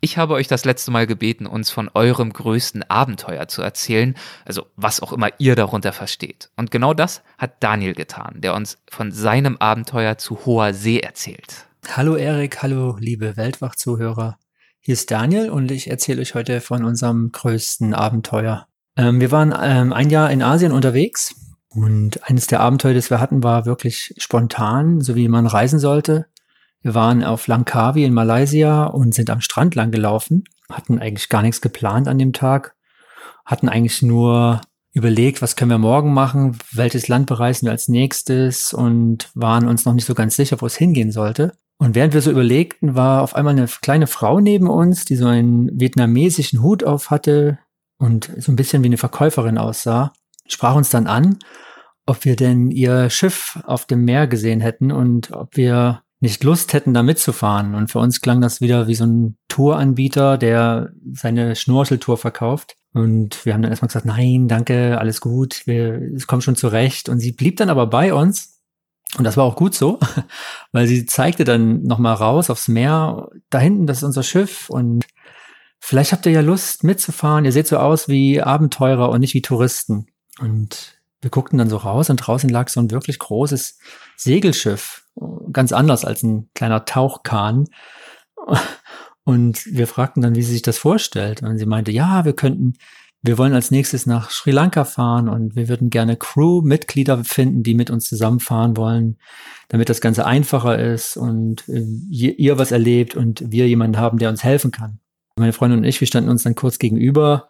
Ich habe euch das letzte Mal gebeten, uns von eurem größten Abenteuer zu erzählen, also was auch immer ihr darunter versteht. Und genau das hat Daniel getan, der uns von seinem Abenteuer zu hoher See erzählt. Hallo Erik, hallo liebe Weltwach-Zuhörer. Hier ist Daniel und ich erzähle euch heute von unserem größten Abenteuer. Ähm, wir waren ähm, ein Jahr in Asien unterwegs und eines der Abenteuer, das wir hatten, war wirklich spontan, so wie man reisen sollte. Wir waren auf Langkawi in Malaysia und sind am Strand lang gelaufen, hatten eigentlich gar nichts geplant an dem Tag, hatten eigentlich nur überlegt, was können wir morgen machen, welches Land bereisen wir als nächstes und waren uns noch nicht so ganz sicher, wo es hingehen sollte. Und während wir so überlegten, war auf einmal eine kleine Frau neben uns, die so einen vietnamesischen Hut auf hatte und so ein bisschen wie eine Verkäuferin aussah, sprach uns dann an, ob wir denn ihr Schiff auf dem Meer gesehen hätten und ob wir nicht Lust hätten, da mitzufahren. Und für uns klang das wieder wie so ein Touranbieter, der seine Schnorcheltour verkauft. Und wir haben dann erstmal gesagt, nein, danke, alles gut, wir, es kommt schon zurecht. Und sie blieb dann aber bei uns. Und das war auch gut so, [laughs] weil sie zeigte dann nochmal raus aufs Meer. Da hinten, das ist unser Schiff. Und vielleicht habt ihr ja Lust mitzufahren. Ihr seht so aus wie Abenteurer und nicht wie Touristen. Und wir guckten dann so raus und draußen lag so ein wirklich großes Segelschiff, ganz anders als ein kleiner Tauchkahn. [laughs] Und wir fragten dann, wie sie sich das vorstellt. Und sie meinte, ja, wir könnten, wir wollen als nächstes nach Sri Lanka fahren und wir würden gerne Crew-Mitglieder finden, die mit uns zusammenfahren wollen, damit das Ganze einfacher ist und äh, ihr was erlebt und wir jemanden haben, der uns helfen kann. Meine Freundin und ich, wir standen uns dann kurz gegenüber,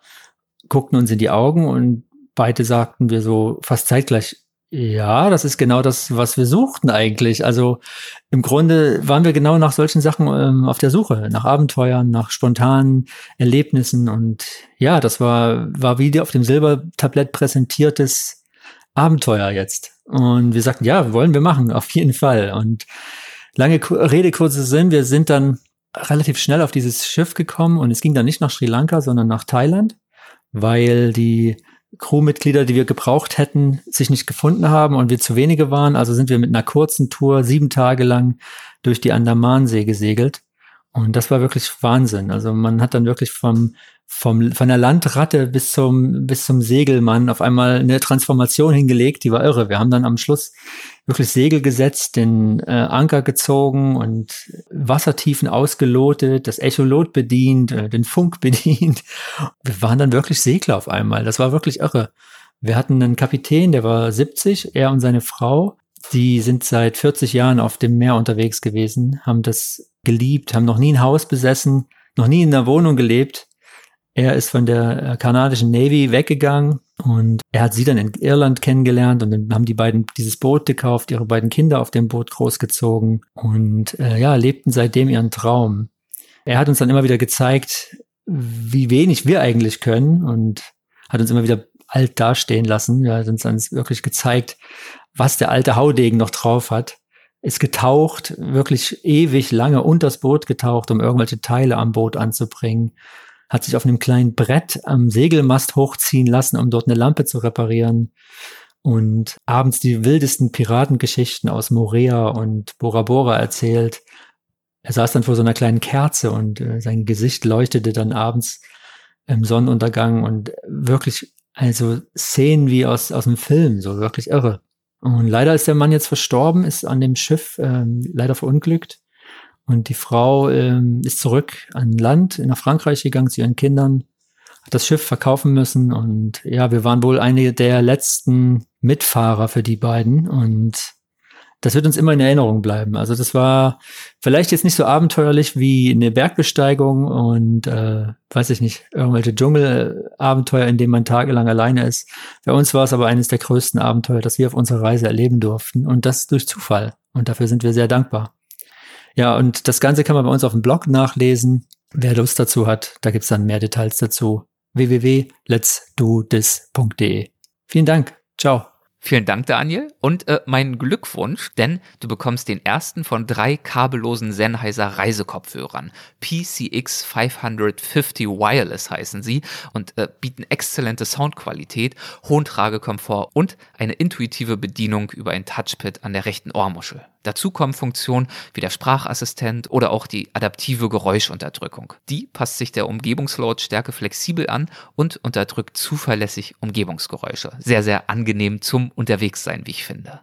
guckten uns in die Augen und beide sagten wir so fast zeitgleich, ja, das ist genau das, was wir suchten eigentlich. Also im Grunde waren wir genau nach solchen Sachen ähm, auf der Suche, nach Abenteuern, nach spontanen Erlebnissen und ja, das war, war wie auf dem Silbertablett präsentiertes Abenteuer jetzt. Und wir sagten, ja, wollen wir machen, auf jeden Fall. Und lange Rede, kurzer Sinn, wir sind dann relativ schnell auf dieses Schiff gekommen und es ging dann nicht nach Sri Lanka, sondern nach Thailand, weil die Crewmitglieder, die wir gebraucht hätten, sich nicht gefunden haben und wir zu wenige waren. Also sind wir mit einer kurzen Tour sieben Tage lang durch die Andamansee gesegelt. Und das war wirklich Wahnsinn. Also man hat dann wirklich vom vom, von der Landratte bis zum, bis zum Segelmann auf einmal eine Transformation hingelegt, die war irre. Wir haben dann am Schluss wirklich Segel gesetzt, den äh, Anker gezogen und Wassertiefen ausgelotet, das Echolot bedient, äh, den Funk [laughs] bedient. Wir waren dann wirklich Segler auf einmal. Das war wirklich irre. Wir hatten einen Kapitän, der war 70, er und seine Frau. Die sind seit 40 Jahren auf dem Meer unterwegs gewesen, haben das geliebt, haben noch nie ein Haus besessen, noch nie in einer Wohnung gelebt er ist von der äh, kanadischen Navy weggegangen und er hat sie dann in Irland kennengelernt und dann haben die beiden dieses Boot gekauft, ihre beiden Kinder auf dem Boot großgezogen und äh, ja, lebten seitdem ihren Traum. Er hat uns dann immer wieder gezeigt, wie wenig wir eigentlich können und hat uns immer wieder alt dastehen lassen. Er hat uns dann wirklich gezeigt, was der alte Haudegen noch drauf hat. Ist getaucht, wirklich ewig lange unters Boot getaucht, um irgendwelche Teile am Boot anzubringen hat sich auf einem kleinen Brett am Segelmast hochziehen lassen, um dort eine Lampe zu reparieren. Und abends die wildesten Piratengeschichten aus Morea und Bora Bora erzählt. Er saß dann vor so einer kleinen Kerze und äh, sein Gesicht leuchtete dann abends im Sonnenuntergang und wirklich, also Szenen wie aus, aus einem Film, so wirklich irre. Und leider ist der Mann jetzt verstorben, ist an dem Schiff ähm, leider verunglückt. Und die Frau ähm, ist zurück an Land nach Frankreich gegangen zu ihren Kindern, hat das Schiff verkaufen müssen und ja, wir waren wohl einige der letzten Mitfahrer für die beiden und das wird uns immer in Erinnerung bleiben. Also das war vielleicht jetzt nicht so abenteuerlich wie eine Bergbesteigung und äh, weiß ich nicht, irgendwelche Dschungelabenteuer, in denen man tagelang alleine ist. Bei uns war es aber eines der größten Abenteuer, das wir auf unserer Reise erleben durften und das durch Zufall. Und dafür sind wir sehr dankbar. Ja, und das Ganze kann man bei uns auf dem Blog nachlesen. Wer Lust dazu hat, da gibt's dann mehr Details dazu. www.letsdothis.de. Vielen Dank. Ciao. Vielen Dank, Daniel. Und äh, mein Glückwunsch, denn du bekommst den ersten von drei kabellosen Sennheiser Reisekopfhörern. PCX 550 Wireless heißen sie und äh, bieten exzellente Soundqualität, hohen Tragekomfort und eine intuitive Bedienung über ein Touchpad an der rechten Ohrmuschel. Dazu kommen Funktionen wie der Sprachassistent oder auch die adaptive Geräuschunterdrückung. Die passt sich der Umgebungslautstärke flexibel an und unterdrückt zuverlässig Umgebungsgeräusche. Sehr, sehr angenehm zum Unterwegssein, wie ich finde.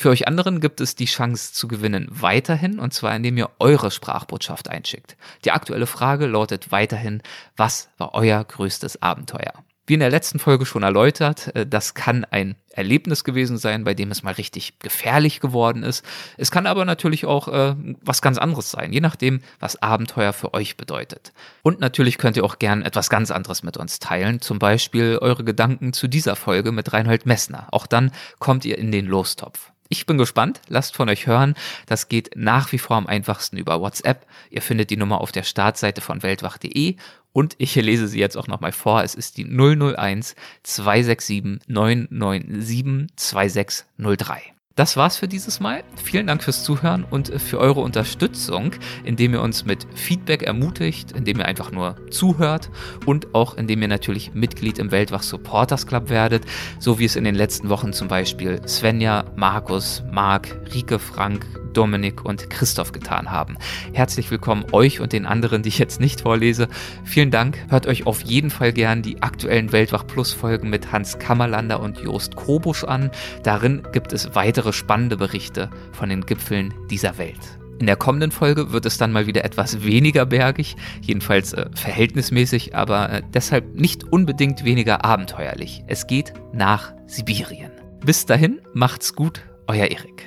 Für euch anderen gibt es die Chance zu gewinnen weiterhin, und zwar indem ihr eure Sprachbotschaft einschickt. Die aktuelle Frage lautet weiterhin, was war euer größtes Abenteuer? Wie in der letzten Folge schon erläutert, äh, das kann ein Erlebnis gewesen sein, bei dem es mal richtig gefährlich geworden ist. Es kann aber natürlich auch äh, was ganz anderes sein, je nachdem, was Abenteuer für euch bedeutet. Und natürlich könnt ihr auch gern etwas ganz anderes mit uns teilen, zum Beispiel eure Gedanken zu dieser Folge mit Reinhold Messner. Auch dann kommt ihr in den Lostopf. Ich bin gespannt, lasst von euch hören. Das geht nach wie vor am einfachsten über WhatsApp. Ihr findet die Nummer auf der Startseite von weltwach.de und ich lese sie jetzt auch nochmal vor. Es ist die 001 267 997 2603. Das war's für dieses Mal. Vielen Dank fürs Zuhören und für eure Unterstützung, indem ihr uns mit Feedback ermutigt, indem ihr einfach nur zuhört und auch indem ihr natürlich Mitglied im Weltwach Supporters Club werdet, so wie es in den letzten Wochen zum Beispiel Svenja, Markus, Marc, Rike Frank, Dominik und Christoph getan haben. Herzlich willkommen euch und den anderen, die ich jetzt nicht vorlese. Vielen Dank. Hört euch auf jeden Fall gern die aktuellen Weltwach Plus Folgen mit Hans Kammerlander und Jost Kobusch an. Darin gibt es weitere spannende Berichte von den Gipfeln dieser Welt. In der kommenden Folge wird es dann mal wieder etwas weniger bergig, jedenfalls äh, verhältnismäßig, aber äh, deshalb nicht unbedingt weniger abenteuerlich. Es geht nach Sibirien. Bis dahin, macht's gut, euer Erik.